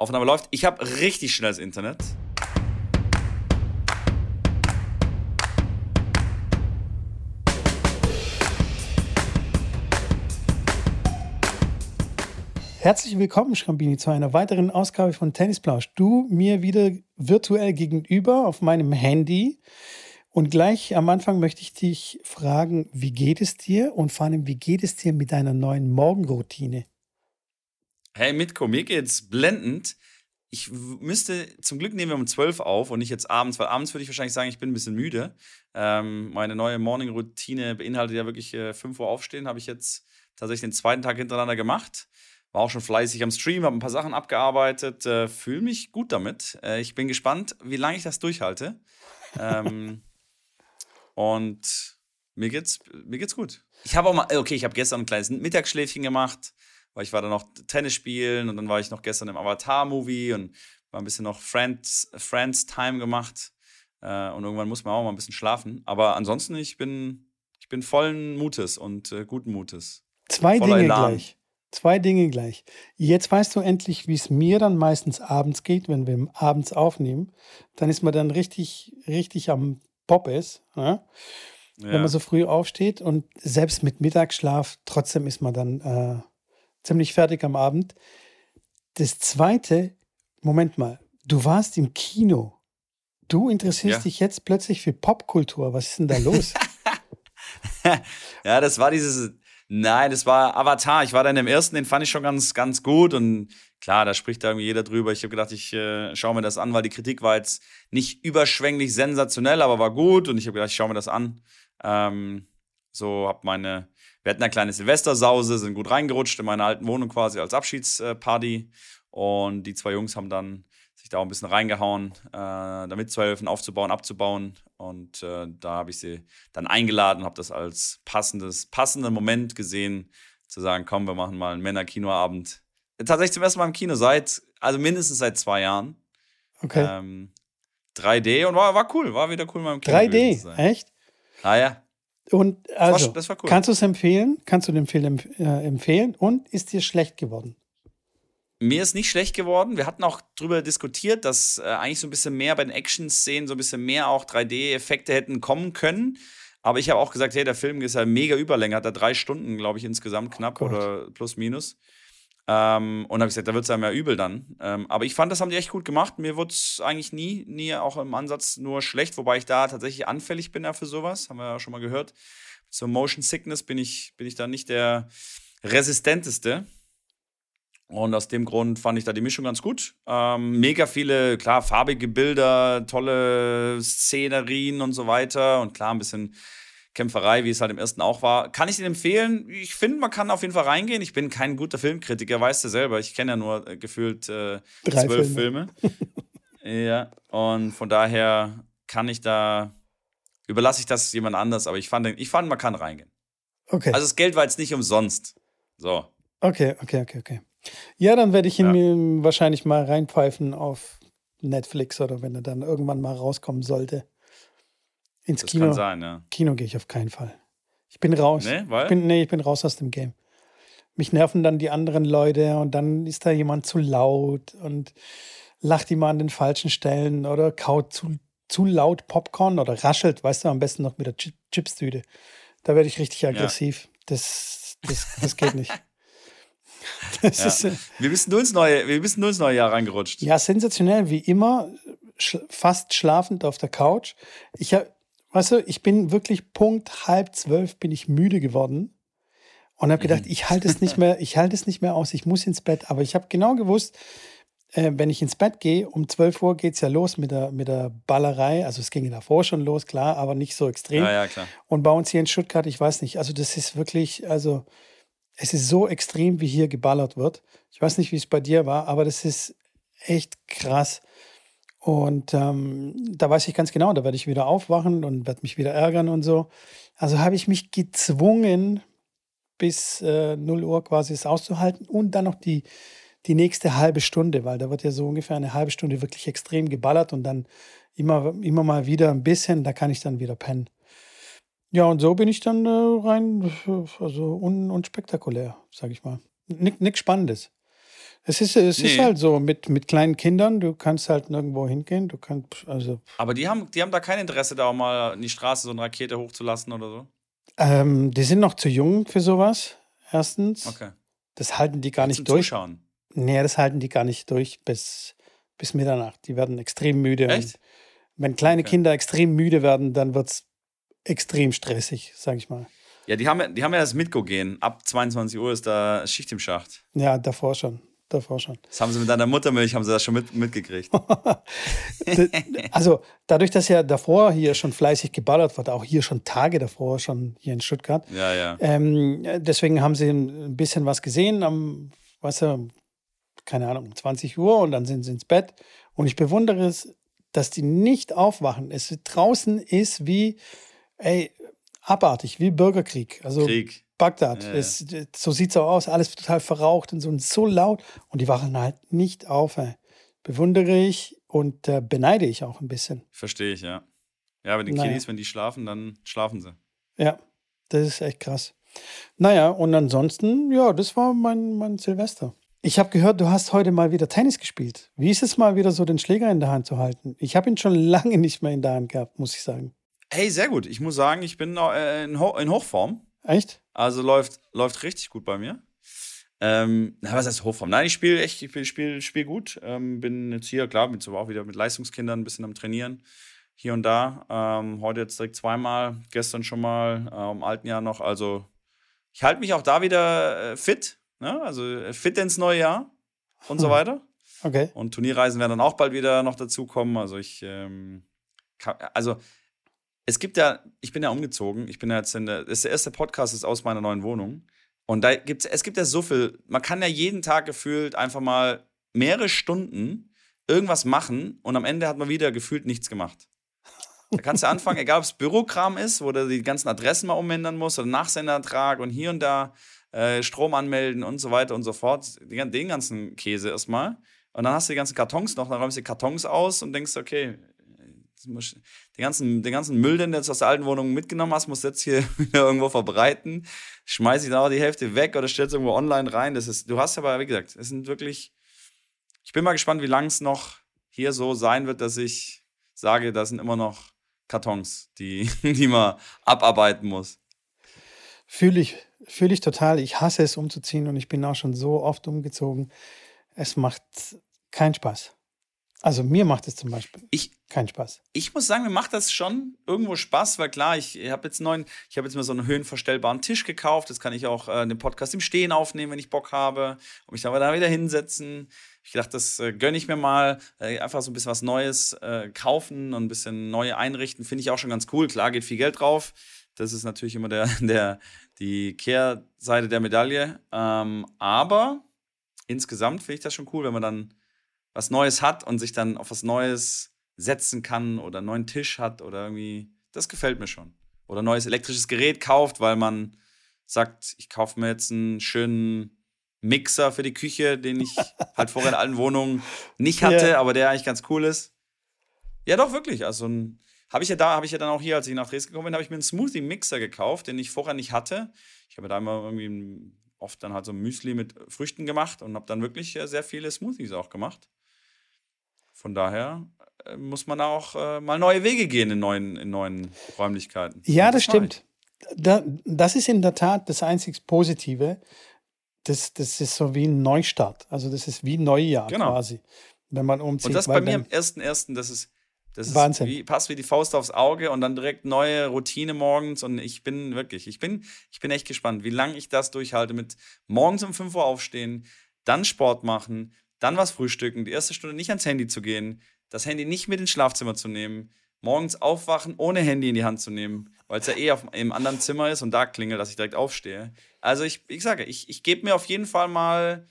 Aufnahme läuft. Ich habe richtig schnelles Internet. Herzlich willkommen, Schrambini, zu einer weiteren Ausgabe von Tennisplausch. Du mir wieder virtuell gegenüber auf meinem Handy. Und gleich am Anfang möchte ich dich fragen, wie geht es dir und vor allem, wie geht es dir mit deiner neuen Morgenroutine? Hey Mitko, mir geht's blendend. Ich müsste, zum Glück nehmen wir um 12 auf und nicht jetzt abends, weil abends würde ich wahrscheinlich sagen, ich bin ein bisschen müde. Ähm, meine neue Morning-Routine beinhaltet ja wirklich äh, 5 Uhr aufstehen, habe ich jetzt tatsächlich den zweiten Tag hintereinander gemacht. War auch schon fleißig am Stream, habe ein paar Sachen abgearbeitet, äh, fühle mich gut damit. Äh, ich bin gespannt, wie lange ich das durchhalte. ähm, und mir geht's, mir geht's gut. Ich habe auch mal, okay, ich habe gestern ein kleines Mittagsschläfchen gemacht, weil ich war dann noch Tennis spielen und dann war ich noch gestern im Avatar-Movie und war ein bisschen noch Friends, Friends Time gemacht. Äh, und irgendwann muss man auch mal ein bisschen schlafen. Aber ansonsten, ich bin, ich bin vollen Mutes und äh, guten Mutes. Zwei Voller Dinge Elan. gleich. Zwei Dinge gleich. Jetzt weißt du endlich, wie es mir dann meistens abends geht, wenn wir abends aufnehmen. Dann ist man dann richtig, richtig am Bob ist, ja? Ja. wenn man so früh aufsteht und selbst mit Mittagsschlaf, trotzdem ist man dann äh, ziemlich fertig am Abend. Das zweite, Moment mal, du warst im Kino. Du interessierst ja. dich jetzt plötzlich für Popkultur. Was ist denn da los? ja, das war dieses Nein, das war Avatar. Ich war dann im ersten, den fand ich schon ganz, ganz gut. Und klar, da spricht da irgendwie jeder drüber. Ich habe gedacht, ich äh, schaue mir das an, weil die Kritik war jetzt nicht überschwänglich sensationell, aber war gut. Und ich habe gedacht, ich schaue mir das an. Ähm, so habe meine, wir hatten eine kleine Silvestersause, sind gut reingerutscht in meine alten Wohnung quasi als Abschiedsparty. Und die zwei Jungs haben dann sich da auch ein bisschen reingehauen, äh, da mitzuhelfen, aufzubauen, abzubauen. Und äh, da habe ich sie dann eingeladen, habe das als passendes, passenden Moment gesehen, zu sagen, komm, wir machen mal einen Männer-Kinoabend. Tatsächlich zum ersten Mal im Kino seit, also mindestens seit zwei Jahren. Okay. Ähm, 3D und war, war cool, war wieder cool mal im Kino. 3D, echt? Ah ja. Und also, das war, das war cool. kannst du es empfehlen? Kannst du den Film äh, empfehlen? Und ist dir schlecht geworden? Mir ist nicht schlecht geworden. Wir hatten auch darüber diskutiert, dass äh, eigentlich so ein bisschen mehr bei den Action-Szenen, so ein bisschen mehr auch 3D-Effekte hätten kommen können. Aber ich habe auch gesagt, hey, der Film ist ja mega Überlänge, hat er drei Stunden, glaube ich, insgesamt knapp oh oder plus minus. Ähm, und habe gesagt, da wird es einem ja übel dann. Ähm, aber ich fand, das haben die echt gut gemacht. Mir wurde es eigentlich nie, nie auch im Ansatz nur schlecht, wobei ich da tatsächlich anfällig bin ja für sowas. Haben wir ja schon mal gehört. Zur Motion Sickness bin ich, bin ich da nicht der resistenteste. Und aus dem Grund fand ich da die Mischung ganz gut. Ähm, mega viele, klar, farbige Bilder, tolle Szenerien und so weiter. Und klar, ein bisschen Kämpferei, wie es halt im ersten auch war. Kann ich den empfehlen? Ich finde, man kann auf jeden Fall reingehen. Ich bin kein guter Filmkritiker, weißt du selber. Ich kenne ja nur äh, gefühlt äh, zwölf Filme. Filme. ja, und von daher kann ich da, überlasse ich das jemand anders. Aber ich fand, ich fand, man kann reingehen. Okay. Also das Geld war jetzt nicht umsonst. So. Okay, okay, okay, okay. Ja, dann werde ich ihn ja. mir wahrscheinlich mal reinpfeifen auf Netflix oder wenn er dann irgendwann mal rauskommen sollte. Ins das Kino. Kann sein, ja. Kino gehe ich auf keinen Fall. Ich bin raus. Nee, weil? Ich bin, nee, ich bin raus aus dem Game. Mich nerven dann die anderen Leute und dann ist da jemand zu laut und lacht immer an den falschen Stellen oder kaut zu, zu laut Popcorn oder raschelt, weißt du, am besten noch mit der Chipstüte. Da werde ich richtig aggressiv. Ja. Das, das, das geht nicht. Ja. Ist, äh, wir, bist nur ins neue, wir bist nur ins neue Jahr reingerutscht. Ja, sensationell, wie immer, sch fast schlafend auf der Couch. Ich habe, weißt du, ich bin wirklich Punkt halb zwölf bin ich müde geworden und habe gedacht, mhm. ich halte es nicht mehr, ich halte es nicht mehr aus, ich muss ins Bett. Aber ich habe genau gewusst, äh, wenn ich ins Bett gehe, um 12 Uhr geht es ja los mit der, mit der Ballerei. Also es ging davor schon los, klar, aber nicht so extrem. Ja, ja, klar. Und bei uns hier in Stuttgart, ich weiß nicht, also das ist wirklich, also es ist so extrem, wie hier geballert wird. Ich weiß nicht, wie es bei dir war, aber das ist echt krass. Und ähm, da weiß ich ganz genau, da werde ich wieder aufwachen und werde mich wieder ärgern und so. Also habe ich mich gezwungen, bis äh, 0 Uhr quasi es auszuhalten und dann noch die, die nächste halbe Stunde, weil da wird ja so ungefähr eine halbe Stunde wirklich extrem geballert und dann immer, immer mal wieder ein bisschen, da kann ich dann wieder pennen. Ja, und so bin ich dann äh, rein, also un unspektakulär, sag ich mal. Nichts Spannendes. Es ist, es ist Nee. halt so, mit, mit kleinen Kindern, du kannst halt nirgendwo hingehen, du kannst, also, Aber die haben, die haben da kein Interesse, da auch mal in die Straße so eine Rakete hochzulassen oder so. ähm, die sind noch zu jung für sowas, erstens. Okay. Das halten die gar nicht durch. Zuschauen. Nee, das halten die gar nicht durch bis, bis Mitternacht. Die werden extrem müde. Echt? Wenn kleine Okay. Kinder extrem müde werden, dann wird es extrem stressig, sag ich mal. Ja, die haben, ja- die haben ja das Mitgo-Gehen. Ab 22 Uhr ist da Schicht im Schacht. Ja, davor schon. Davor schon. Das haben sie mit deiner Muttermilch, haben sie das schon mit, mitgekriegt. Also dadurch, dass ja davor hier schon fleißig geballert wird, auch hier schon Tage davor, schon hier in Stuttgart, Ja, ja. ähm, deswegen haben sie ein bisschen was gesehen am, weißt du, keine Ahnung, um 20 Uhr und dann sind sie ins Bett. Und ich bewundere es, dass die nicht aufwachen. Es draußen ist wie, ey, abartig, wie Bürgerkrieg. Also Krieg. Bagdad. Ja. Es, so sieht es auch aus, alles total verraucht und so, und so laut. Und die wachen halt nicht auf. Ey. Bewundere ich und äh, beneide ich auch ein bisschen. Verstehe ich, ja. Ja, aber die Naja. Kiddies, wenn die schlafen, dann schlafen sie. Ja, das ist echt krass. Naja, und ansonsten, ja, das war mein, mein Silvester. Ich habe gehört, du hast heute mal wieder Tennis gespielt. Wie ist es mal wieder so, den Schläger in der Hand zu halten? Ich habe ihn schon lange nicht mehr in der Hand gehabt, muss ich sagen. Hey, sehr gut. Ich muss sagen, ich bin äh, in, Ho in Hochform. Echt? Also läuft, läuft richtig gut bei mir. Ähm, na, was heißt Hochform? Nein, ich spiele echt, ich spiele spiel, spiel gut. Ähm, bin jetzt hier, klar, bin so auch wieder mit Leistungskindern ein bisschen am Trainieren. Hier und da. Ähm, heute jetzt direkt zweimal, gestern schon mal, äh, im alten Jahr noch. Also ich halte mich auch da wieder äh, fit. Ne? Also äh, fit ins neue Jahr und so Hm. weiter. Okay. Und Turnierreisen werden dann auch bald wieder noch dazukommen. Also ich, ähm, kann, also es gibt ja, ich bin ja umgezogen. Ich bin ja jetzt in der, das ist der erste Podcast ist aus meiner neuen Wohnung. Und da gibt's, es gibt ja so viel, man kann ja jeden Tag gefühlt einfach mal mehrere Stunden irgendwas machen und am Ende hat man wieder gefühlt nichts gemacht. Da kannst du anfangen, egal ob es Bürokram ist, wo du die ganzen Adressen mal umändern musst oder Nachsenderertrag und hier und da äh, Strom anmelden und so weiter und so fort. Den, den ganzen Käse erstmal. Und dann hast du die ganzen Kartons noch, dann räumst du die Kartons aus und denkst, okay, den ganzen, den ganzen Müll, den du jetzt aus der alten Wohnung mitgenommen hast, musst du jetzt hier wieder irgendwo verbreiten. Schmeiß ich da die Hälfte weg oder stellst irgendwo online rein. Das ist, du hast aber, wie gesagt, es sind wirklich. Ich bin mal gespannt, wie lange es noch hier so sein wird, dass ich sage, das sind immer noch Kartons, die, die man abarbeiten muss. Fühle ich, fühle ich total. Ich hasse es umzuziehen und ich bin auch schon so oft umgezogen. Es macht keinen Spaß. Also mir macht es zum Beispiel Ich, keinen Spaß. ich muss sagen, mir macht das schon irgendwo Spaß, weil klar, ich habe jetzt neuen, ich habe jetzt mal so einen höhenverstellbaren Tisch gekauft. Das kann ich auch äh, den Podcast im Stehen aufnehmen, wenn ich Bock habe. Und mich dann da wieder hinsetzen. Ich dachte, das äh, gönne ich mir mal. Äh, einfach so ein bisschen was Neues äh, kaufen und ein bisschen neu einrichten. Finde ich auch schon ganz cool. Klar, geht viel Geld drauf. Das ist natürlich immer der, der, die Kehrseite der Medaille. Ähm, aber insgesamt finde ich das schon cool, wenn man dann was Neues hat und sich dann auf was Neues setzen kann oder einen neuen Tisch hat oder irgendwie, das gefällt mir schon. Oder ein neues elektrisches Gerät kauft, weil man sagt, ich kaufe mir jetzt einen schönen Mixer für die Küche, den ich halt vorher in allen Wohnungen nicht hatte, Ja. aber der eigentlich ganz cool ist. Ja, doch, wirklich. Also habe ich ja da, habe ich ja dann auch hier, als ich nach Dresden gekommen bin, habe ich mir einen Smoothie-Mixer gekauft, den ich vorher nicht hatte. Ich habe da immer irgendwie oft dann halt so ein Müsli mit Früchten gemacht und habe dann wirklich äh, sehr viele Smoothies auch gemacht. Von daher äh, muss man auch äh, mal neue Wege gehen in neuen, in neuen Räumlichkeiten. Ja, das ich. stimmt. Da, das ist in der Tat das einzig Positive. Das, das ist so wie ein Neustart. Also das ist wie Neujahr Genau. quasi, wenn man umzieht. Und das bei mir am 1.1., das ist, das ist Wahnsinn. Wie, passt wie die Faust aufs Auge und dann direkt neue Routine morgens. Und ich bin wirklich, ich bin, ich bin echt gespannt, wie lange ich das durchhalte mit morgens um 5 Uhr aufstehen, dann Sport machen, dann was frühstücken, die erste Stunde nicht ans Handy zu gehen, das Handy nicht mit ins Schlafzimmer zu nehmen, morgens aufwachen, ohne Handy in die Hand zu nehmen, weil es ja eh auf, im anderen Zimmer ist und da klingelt, dass ich direkt aufstehe. Also ich, ich sage, ich, ich gebe mir auf jeden Fall mal,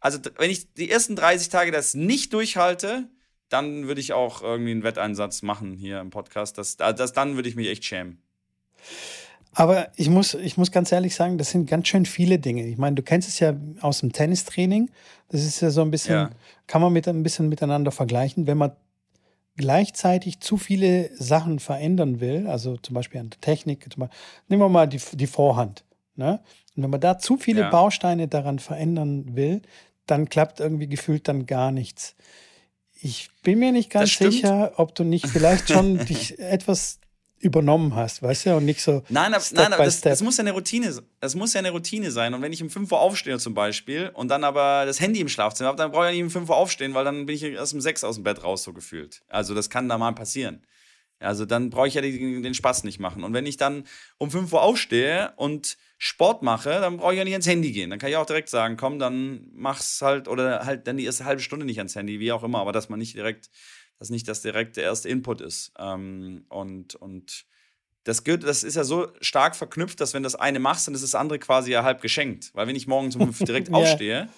also wenn ich die ersten 30 Tage das nicht durchhalte, dann würde ich auch irgendwie einen Wetteinsatz machen hier im Podcast. Das, das, dann würde ich mich echt schämen. Aber ich muss, ich muss ganz ehrlich sagen, das sind ganz schön viele Dinge. Ich meine, du kennst es ja aus dem Tennistraining. Das ist ja so ein bisschen, Ja. kann man mit ein bisschen miteinander vergleichen. Wenn man gleichzeitig zu viele Sachen verändern will, also zum Beispiel an der Technik, zum Beispiel, nehmen wir mal die, die Vorhand. Ne? Und wenn man da zu viele Ja. Bausteine daran verändern will, dann klappt irgendwie gefühlt dann gar nichts. Ich bin mir nicht ganz sicher, ob du nicht vielleicht schon dich etwas übernommen hast, weißt du, und nicht so. Nein, ab, nein aber das, das, muss ja eine Routine, das muss ja eine Routine sein. Und wenn ich um 5 Uhr aufstehe zum Beispiel und dann aber das Handy im Schlafzimmer habe, dann brauche ich nicht um 5 Uhr aufstehen, weil dann bin ich erst um 6 aus dem Bett raus so gefühlt. Also das kann da mal passieren. Also dann brauche ich ja den, den Spaß nicht machen. Und wenn ich dann um 5 Uhr aufstehe und Sport mache, dann brauche ich ja nicht ans Handy gehen. Dann kann ich auch direkt sagen, komm, dann mach's halt oder halt dann die erste halbe Stunde nicht ans Handy, wie auch immer, aber dass man nicht direkt dass nicht das direkt der erste Input ist. Ähm, und, und das, gilt, das ist ja so stark verknüpft, dass wenn das eine machst, dann ist das andere quasi ja halb geschenkt. Weil wenn ich morgens um direkt aufstehe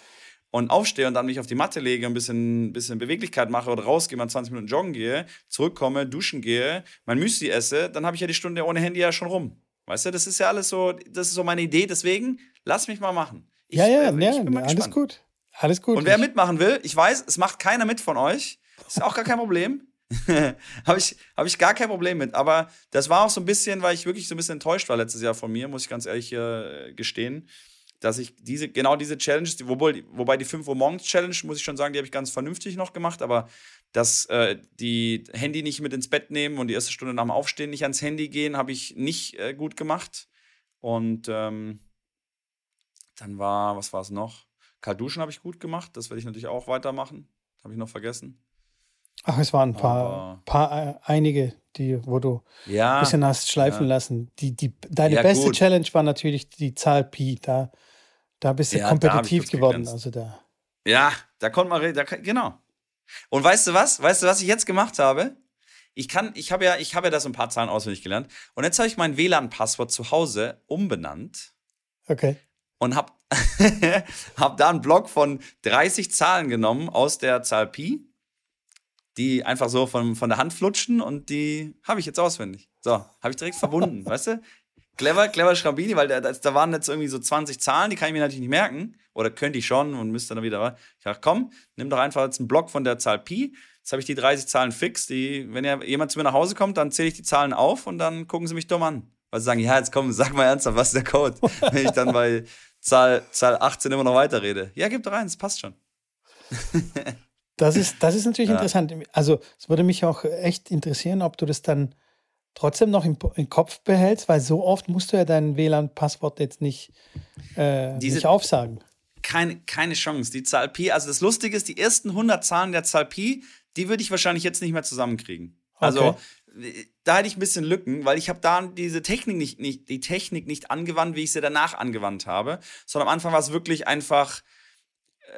und aufstehe und dann mich auf die Matte lege, ein bisschen, bisschen Beweglichkeit mache oder rausgehe, mal 20 Minuten joggen gehe, zurückkomme, duschen gehe, mein Müsli esse, dann habe ich ja die Stunde ohne Handy ja schon rum. Weißt du, das ist ja alles so, das ist so meine Idee, deswegen lass mich mal machen. Ich, ja, ja, äh, ja, alles gut. Alles gut. Und wer mitmachen will, ich weiß, es macht keiner mit von euch. Ist auch gar kein Problem. habe ich, hab ich gar kein Problem mit. Aber das war auch so ein bisschen, weil ich wirklich so ein bisschen enttäuscht war letztes Jahr von mir, muss ich ganz ehrlich äh, gestehen, dass ich diese, genau diese Challenges, die, wobei, wobei die 5 Uhr morgens Challenge, muss ich schon sagen, die habe ich ganz vernünftig noch gemacht, aber dass äh, die Handy nicht mit ins Bett nehmen und die erste Stunde nach dem Aufstehen nicht ans Handy gehen, habe ich nicht äh, gut gemacht. Und ähm, dann war, was war es noch? Kalt duschen habe ich gut gemacht, das werde ich natürlich auch weitermachen. Habe ich noch vergessen. Ach, es waren ein paar, paar äh, einige, die, wo du ja, ein bisschen hast schleifen ja. lassen. Die, die, deine ja, beste gut. Challenge war natürlich die Zahl Pi. Da, da bist du ja, kompetitiv geworden. Also da. Ja, da konnte man, da, genau. Und weißt du was? Weißt du, was ich jetzt gemacht habe? Ich kann, ich habe ja, ich habe ja da so ein paar Zahlen auswendig gelernt. Und jetzt habe ich mein WLAN-Passwort zu Hause umbenannt. Okay. Und habe hab da einen Block von 30 Zahlen genommen aus der Zahl Pi die einfach so von, von der Hand flutschen und die habe ich jetzt auswendig. So, habe ich direkt verbunden, weißt du? Clever, clever Schrambini, weil da, da waren jetzt irgendwie so 20 Zahlen, die kann ich mir natürlich nicht merken. Oder könnte ich schon und müsste dann wieder. Ich dachte, komm, nimm doch einfach jetzt einen Block von der Zahl Pi. Jetzt habe ich die 30 Zahlen fix. Die, wenn ja jemand zu mir nach Hause kommt, dann zähle ich die Zahlen auf und dann gucken sie mich dumm an. Weil sie sagen, ja, jetzt komm, sag mal ernsthaft, was ist der Code? wenn ich dann bei Zahl, Zahl 18 immer noch weiterrede. Ja, gib doch rein, es passt schon. Das ist, das ist natürlich ja. interessant. Also es würde mich auch echt interessieren, ob du das dann trotzdem noch im, im Kopf behältst, weil so oft musst du ja dein WLAN-Passwort jetzt nicht, äh, Diese, nicht aufsagen. Keine, keine Chance. Die Zahl Pi, also das Lustige ist, die ersten 100 Zahlen der Zahl Pi, die würde ich wahrscheinlich jetzt nicht mehr zusammenkriegen. Also okay. da hätte ich ein bisschen Lücken, weil ich habe da diese Technik nicht, nicht, die Technik nicht angewandt, wie ich sie danach angewandt habe, sondern am Anfang war es wirklich einfach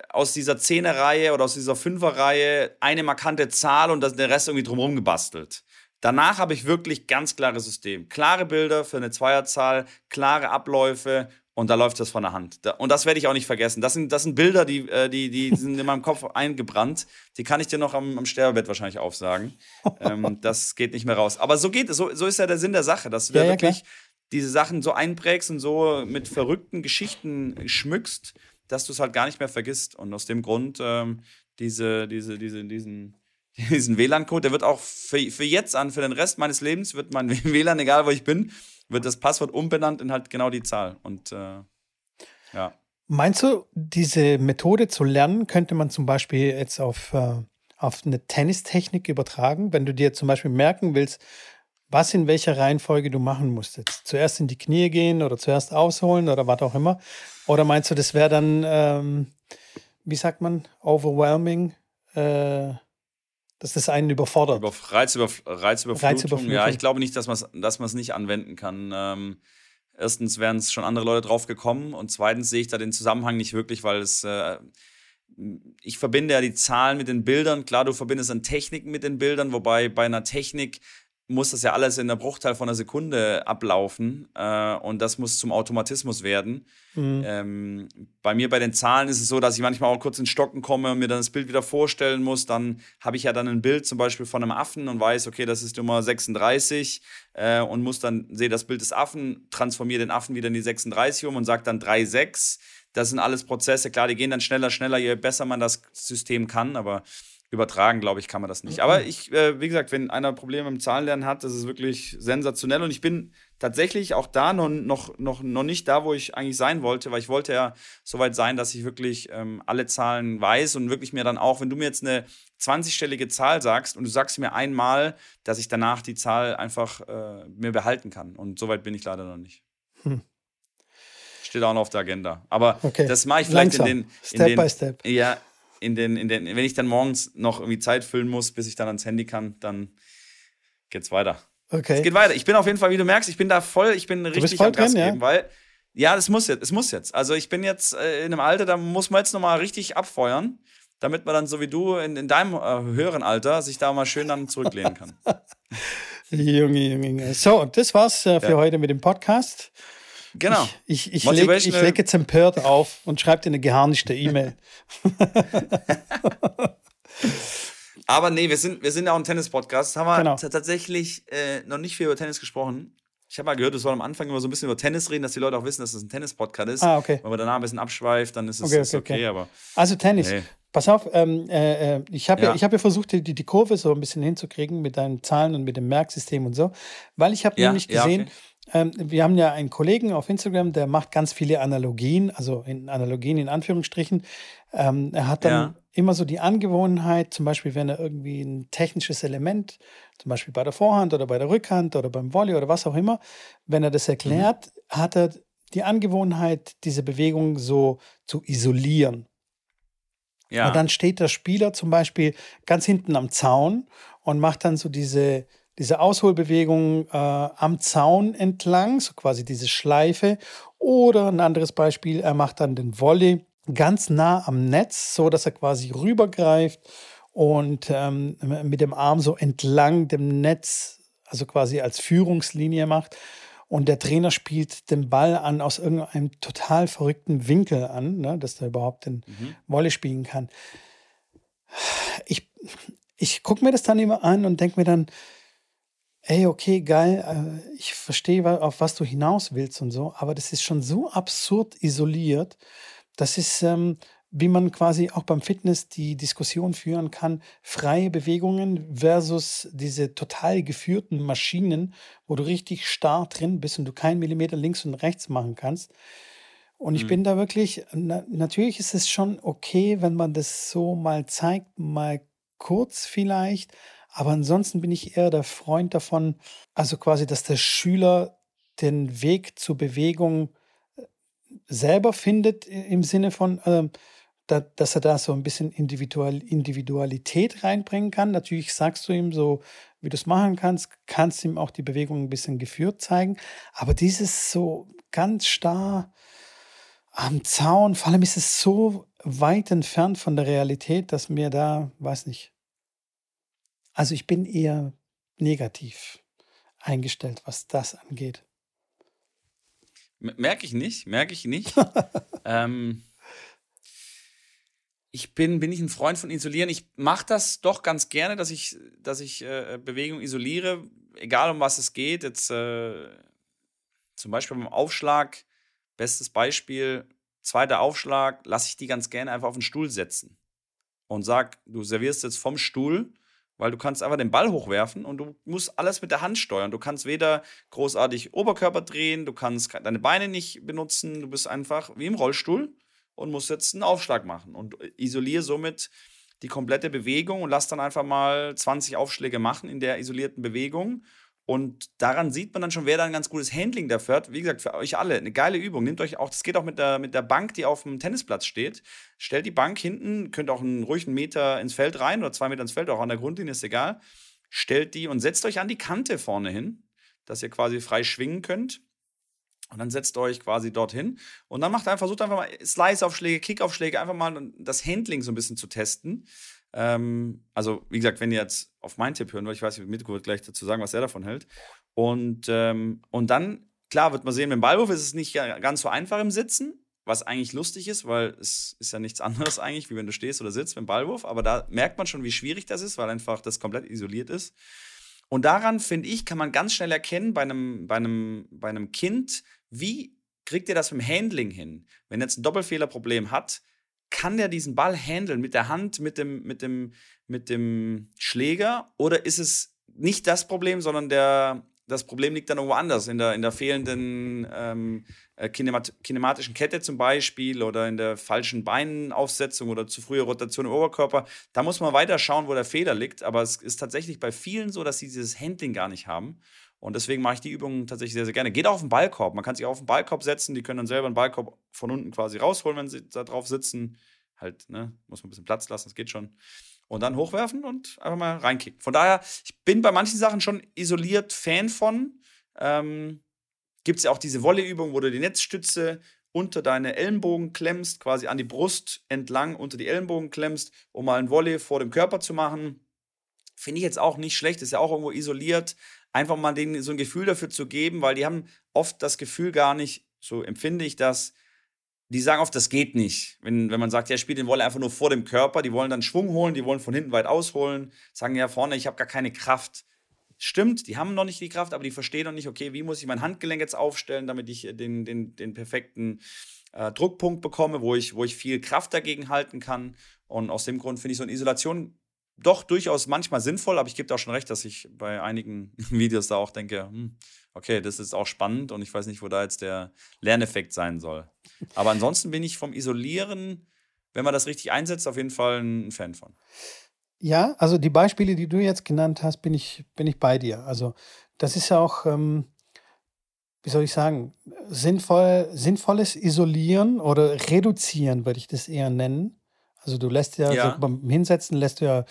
aus dieser Zehner-Reihe oder aus dieser Fünfer-Reihe eine markante Zahl und das, der Rest irgendwie drumherum gebastelt. Danach habe ich wirklich ganz klares System. Klare Bilder für eine Zweierzahl, klare Abläufe und da läuft das von der Hand. Und das werde ich auch nicht vergessen. Das sind, das sind Bilder, die, äh, die, die sind in meinem Kopf eingebrannt. Die kann ich dir noch am, am Sterbebett wahrscheinlich aufsagen. ähm, das geht nicht mehr raus. Aber so geht es. So, so ist ja der Sinn der Sache, dass du ja, ja, wirklich klar. diese Sachen so einprägst und so mit verrückten Geschichten schmückst dass du es halt gar nicht mehr vergisst. Und aus dem Grund, ähm, diese, diese, diese, diesen, diesen WLAN-Code, der wird auch für, für jetzt an, für den Rest meines Lebens, wird mein WLAN, egal wo ich bin, wird das Passwort umbenannt in halt genau die Zahl. Und äh, ja. Meinst du, diese Methode zu lernen, könnte man zum Beispiel jetzt auf, äh, auf eine Tennistechnik übertragen? Wenn du dir zum Beispiel merken willst, was in welcher Reihenfolge du machen musst. Jetzt zuerst in die Knie gehen oder zuerst ausholen oder was auch immer. Oder meinst du, das wäre dann, ähm, wie sagt man, overwhelming? Äh, dass das einen überfordert. Über, Reizüberf Reizüberflutung. Reizüberflutung. Ja, ich glaube nicht, dass man es dass nicht anwenden kann. Ähm, erstens wären es schon andere Leute drauf gekommen und zweitens sehe ich da den Zusammenhang nicht wirklich, weil es. Äh, ich verbinde ja die Zahlen mit den Bildern. Klar, du verbindest dann Techniken mit den Bildern, wobei bei einer Technik muss das ja alles in der Bruchteil von einer Sekunde ablaufen äh, und das muss zum Automatismus werden. Mhm. Ähm, bei mir bei den Zahlen ist es so, dass ich manchmal auch kurz ins Stocken komme und mir dann das Bild wieder vorstellen muss. Dann habe ich ja dann ein Bild zum Beispiel von einem Affen und weiß, okay, das ist Nummer 36 äh, und muss dann, sehe das Bild des Affen, transformiere den Affen wieder in die 36 um und sage dann 3,6. Das sind alles Prozesse, klar, die gehen dann schneller, schneller, je besser man das System kann, aber übertragen, glaube ich, kann man das nicht. Aber ich, äh, wie gesagt, wenn einer Probleme im Zahlenlernen hat, das ist wirklich sensationell. Und ich bin tatsächlich auch da noch, noch, noch, noch nicht da, wo ich eigentlich sein wollte, weil ich wollte ja so weit sein, dass ich wirklich ähm, alle Zahlen weiß und wirklich mir dann auch, wenn du mir jetzt eine 20-stellige Zahl sagst und du sagst mir einmal, dass ich danach die Zahl einfach äh, mir behalten kann. Und so weit bin ich leider noch nicht. Hm. Steht auch noch auf der Agenda. Aber okay. das mache ich vielleicht Langsam. in den. In Step den, by Step. Ja, in den, in den, wenn ich dann morgens noch irgendwie Zeit füllen muss, bis ich dann ans Handy kann, dann geht's weiter. Okay. Es geht weiter. Ich bin auf jeden Fall, wie du merkst, ich bin da voll, ich bin richtig voll am Gas drin, geben, ja? weil ja, das muss jetzt, es muss jetzt. Also ich bin jetzt äh, in einem Alter, da muss man jetzt nochmal richtig abfeuern, damit man dann so wie du in, in deinem äh, höheren Alter sich da mal schön dann zurücklehnen kann. Junge, Junge, Junge. So, das war's äh, für ja. heute mit dem Podcast. Genau. Ich, ich, ich lege leg jetzt empört auf und schreibe dir eine geharnischte E-Mail. Aber nee, wir sind, wir sind ja auch ein Tennis-Podcast. Haben wir genau. tatsächlich äh, noch nicht viel über Tennis gesprochen. Ich habe mal gehört, es soll am Anfang immer so ein bisschen über Tennis reden, dass die Leute auch wissen, dass es das ein Tennis-Podcast ist. Ah, okay. Wenn man danach ein bisschen abschweift, dann ist es okay, okay, okay. okay aber also Tennis. Hey. Pass auf, ähm, äh, äh ich habe ja. ja, hab ja versucht, die, die Kurve so ein bisschen hinzukriegen mit deinen Zahlen und mit dem Merksystem und so, weil ich habe ja, nämlich gesehen, ja, okay. Ähm, wir haben ja einen Kollegen auf Instagram, der macht ganz viele Analogien, also in Analogien in Anführungsstrichen. Ähm, er hat dann ja. immer so die Angewohnheit, zum Beispiel, wenn er irgendwie ein technisches Element, zum Beispiel bei der Vorhand oder bei der Rückhand oder beim Volley oder was auch immer, wenn er das erklärt, mhm. hat er die Angewohnheit, diese Bewegung so zu isolieren. Ja. Und dann steht der Spieler zum Beispiel ganz hinten am Zaun und macht dann so diese diese Ausholbewegung äh, am Zaun entlang, so quasi diese Schleife. Oder ein anderes Beispiel, er macht dann den Volley ganz nah am Netz, so dass er quasi rübergreift und ähm, mit dem Arm so entlang dem Netz, also quasi als Führungslinie macht. Und der Trainer spielt den Ball an aus irgendeinem total verrückten Winkel an, ne, dass er überhaupt den mhm. Volley spielen kann. Ich, ich gucke mir das dann immer an und denke mir dann, ey, okay, geil, äh, ich verstehe, auf was du hinaus willst und so, aber das ist schon so absurd isoliert. Das ist, ähm, wie man quasi auch beim Fitness die Diskussion führen kann, freie Bewegungen versus diese total geführten Maschinen, wo du richtig starr drin bist und du keinen Millimeter links und rechts machen kannst. Und ich mhm. bin da wirklich, na, natürlich ist es schon okay, wenn man das so mal zeigt, mal kurz vielleicht, aber ansonsten bin ich eher der Freund davon, also quasi, dass der Schüler den Weg zur Bewegung äh, selber findet, im Sinne von, äh, da, dass er da so ein bisschen Individual, Individualität reinbringen kann. Natürlich sagst du ihm so, wie du es machen kannst, kannst ihm auch die Bewegung ein bisschen geführt zeigen. Aber dieses so ganz starr am Zaun, vor allem ist es so weit entfernt von der Realität, dass mir da, weiß nicht, also ich bin eher negativ eingestellt, was das angeht. Merke ich nicht, merke ich nicht. ähm, ich bin, bin ich ein Freund von Isolieren. Ich mache das doch ganz gerne, dass ich, dass ich äh, Bewegung isoliere, egal um was es geht. Jetzt äh, zum Beispiel beim Aufschlag, bestes Beispiel, zweiter Aufschlag, lasse ich die ganz gerne einfach auf den Stuhl setzen und sag, du servierst jetzt vom Stuhl weil du kannst einfach den Ball hochwerfen und du musst alles mit der Hand steuern. Du kannst weder großartig Oberkörper drehen, du kannst deine Beine nicht benutzen, du bist einfach wie im Rollstuhl und musst jetzt einen Aufschlag machen und isoliere somit die komplette Bewegung und lass dann einfach mal 20 Aufschläge machen in der isolierten Bewegung und daran sieht man dann schon, wer da ein ganz gutes Handling dafür hat. Wie gesagt, für euch alle eine geile Übung. Nehmt euch auch, das geht auch mit der, mit der Bank, die auf dem Tennisplatz steht. Stellt die Bank hinten, könnt auch einen ruhigen Meter ins Feld rein oder zwei Meter ins Feld, auch an der Grundlinie, ist egal. Stellt die und setzt euch an die Kante vorne hin, dass ihr quasi frei schwingen könnt. Und dann setzt euch quasi dorthin und dann macht einfach, versucht einfach mal Slice-Aufschläge, Kick-Aufschläge, einfach mal das Handling so ein bisschen zu testen. Ähm, also, wie gesagt, wenn ihr jetzt auf meinen Tipp hören wollt, ich weiß nicht, Mitko wird gleich dazu sagen, was er davon hält. Und, ähm, und dann, klar, wird man sehen, beim Ballwurf ist es nicht ganz so einfach im Sitzen, was eigentlich lustig ist, weil es ist ja nichts anderes eigentlich, wie wenn du stehst oder sitzt beim Ballwurf. Aber da merkt man schon, wie schwierig das ist, weil einfach das komplett isoliert ist. Und daran, finde ich, kann man ganz schnell erkennen bei einem, bei einem, bei einem Kind, wie kriegt ihr das mit dem Handling hin? Wenn jetzt ein Doppelfehlerproblem hat, kann der diesen Ball handeln mit der Hand, mit dem, mit dem, mit dem Schläger? Oder ist es nicht das Problem, sondern der, das Problem liegt dann irgendwo anders, in der, in der fehlenden ähm, äh, kinemat kinematischen Kette zum Beispiel oder in der falschen Beinaufsetzung oder zu früher Rotation im Oberkörper. Da muss man weiter schauen, wo der Fehler liegt. Aber es ist tatsächlich bei vielen so, dass sie dieses Handling gar nicht haben. Und deswegen mache ich die Übungen tatsächlich sehr, sehr gerne. Geht auch auf den Ballkorb. Man kann sich auch auf den Ballkorb setzen. Die können dann selber den Ballkorb von unten quasi rausholen, wenn sie da drauf sitzen. Halt, ne, muss man ein bisschen Platz lassen, das geht schon und dann hochwerfen und einfach mal reinkicken. Von daher, ich bin bei manchen Sachen schon isoliert Fan von. Ähm, Gibt es ja auch diese Volleyübung, wo du die Netzstütze unter deine Ellenbogen klemmst, quasi an die Brust entlang unter die Ellenbogen klemmst, um mal ein Volley vor dem Körper zu machen. Finde ich jetzt auch nicht schlecht, ist ja auch irgendwo isoliert. Einfach mal denen so ein Gefühl dafür zu geben, weil die haben oft das Gefühl gar nicht, so empfinde ich das, die sagen oft, das geht nicht. Wenn, wenn man sagt, ja, spielt den Wolle einfach nur vor dem Körper, die wollen dann Schwung holen, die wollen von hinten weit ausholen, sagen ja vorne, ich habe gar keine Kraft. Stimmt, die haben noch nicht die Kraft, aber die verstehen noch nicht, okay, wie muss ich mein Handgelenk jetzt aufstellen, damit ich den, den, den perfekten äh, Druckpunkt bekomme, wo ich, wo ich viel Kraft dagegen halten kann. Und aus dem Grund finde ich so eine Isolation doch durchaus manchmal sinnvoll, aber ich gebe da schon recht, dass ich bei einigen Videos da auch denke, hm, okay, das ist auch spannend und ich weiß nicht, wo da jetzt der Lerneffekt sein soll. Aber ansonsten bin ich vom Isolieren, wenn man das richtig einsetzt, auf jeden Fall ein Fan von. Ja, also die Beispiele, die du jetzt genannt hast, bin ich, bin ich bei dir. Also das ist ja auch, ähm, wie soll ich sagen, sinnvoll, sinnvolles Isolieren oder Reduzieren, würde ich das eher nennen. Also du lässt ja, ja. So beim Hinsetzen lässt du ja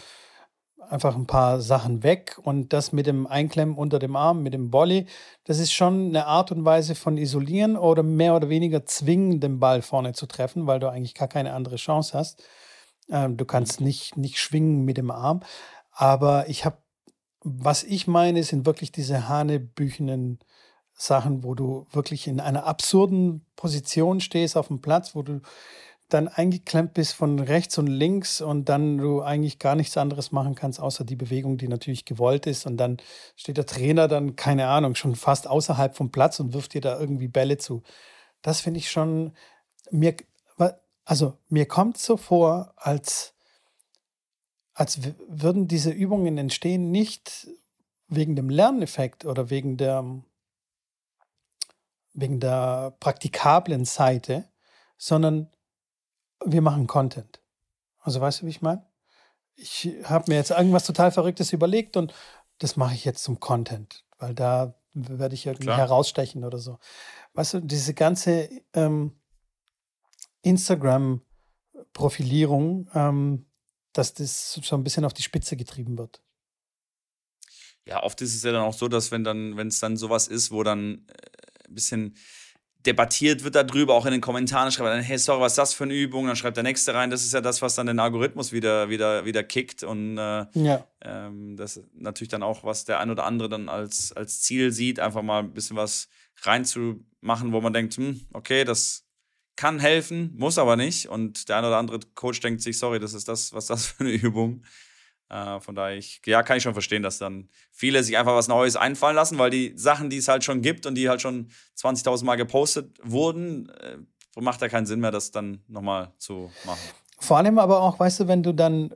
einfach ein paar Sachen weg und das mit dem Einklemmen unter dem Arm, mit dem Volley, das ist schon eine Art und Weise von isolieren oder mehr oder weniger zwingen, den Ball vorne zu treffen, weil du eigentlich gar keine andere Chance hast. Ähm, du kannst nicht, nicht schwingen mit dem Arm. Aber ich habe, was ich meine, sind wirklich diese hanebüchenen Sachen, wo du wirklich in einer absurden Position stehst auf dem Platz, wo du dann eingeklemmt bist von rechts und links und dann du eigentlich gar nichts anderes machen kannst, außer die Bewegung, die natürlich gewollt ist. Und dann steht der Trainer dann, keine Ahnung, schon fast außerhalb vom Platz und wirft dir da irgendwie Bälle zu. Das finde ich schon, mir, also mir kommt so vor, als, als würden diese Übungen entstehen, nicht wegen dem Lerneffekt oder wegen der, wegen der praktikablen Seite, sondern wir machen Content. Also weißt du, wie ich meine? Ich habe mir jetzt irgendwas total Verrücktes überlegt und das mache ich jetzt zum Content, weil da werde ich irgendwie Klar. herausstechen oder so. Weißt du, diese ganze ähm, Instagram-Profilierung, ähm, dass das so ein bisschen auf die Spitze getrieben wird. Ja, oft ist es ja dann auch so, dass wenn dann, wenn es dann sowas ist, wo dann äh, ein bisschen debattiert wird darüber, auch in den Kommentaren schreibt dann, hey, sorry, was ist das für eine Übung? Dann schreibt der Nächste rein, das ist ja das, was dann den Algorithmus wieder, wieder, wieder kickt und äh, ja. ähm, das natürlich dann auch, was der ein oder andere dann als, als Ziel sieht, einfach mal ein bisschen was reinzumachen, wo man denkt, hm, okay, das kann helfen, muss aber nicht und der ein oder andere Coach denkt sich, sorry, das ist das, was ist das für eine Übung? Äh, von daher, ich, ja, kann ich schon verstehen, dass dann viele sich einfach was Neues einfallen lassen, weil die Sachen, die es halt schon gibt und die halt schon 20.000 Mal gepostet wurden, äh, macht ja keinen Sinn mehr, das dann nochmal zu machen. Vor allem aber auch, weißt du, wenn du dann,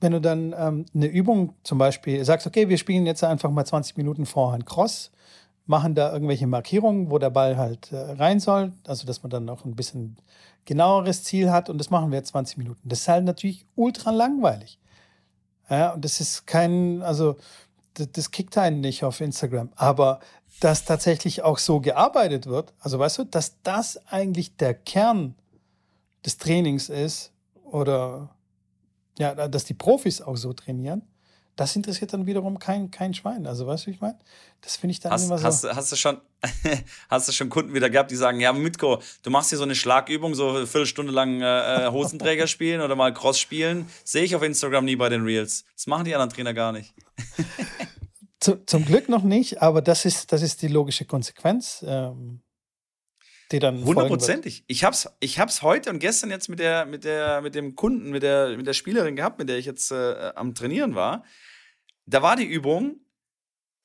wenn du dann ähm, eine Übung zum Beispiel sagst, okay, wir spielen jetzt einfach mal 20 Minuten Vorhand Cross, machen da irgendwelche Markierungen, wo der Ball halt äh, rein soll, also dass man dann noch ein bisschen genaueres Ziel hat und das machen wir jetzt 20 Minuten. Das ist halt natürlich ultra langweilig. Ja, und das ist kein, also das, das kickt einen nicht auf Instagram. Aber dass tatsächlich auch so gearbeitet wird, also weißt du, dass das eigentlich der Kern des Trainings ist oder ja, dass die Profis auch so trainieren, das interessiert dann wiederum kein, kein Schwein. Also, weißt du, wie ich meine? Das finde ich dann hast, immer so. Hast, hast, du schon, hast du schon Kunden wieder gehabt, die sagen: Ja, Mitko, du machst hier so eine Schlagübung, so eine Viertelstunde lang äh, äh Hosenträger spielen oder mal Cross spielen. Sehe ich auf Instagram nie bei den Reels. Das machen die anderen Trainer gar nicht. Zu, zum Glück noch nicht, aber das ist, das ist die logische Konsequenz. Ähm die dann Hundertprozentig. Ich hab's, ich hab's heute und gestern jetzt mit der, mit der, mit dem Kunden, mit der, mit der Spielerin gehabt, mit der ich jetzt äh, am Trainieren war da war die Übung,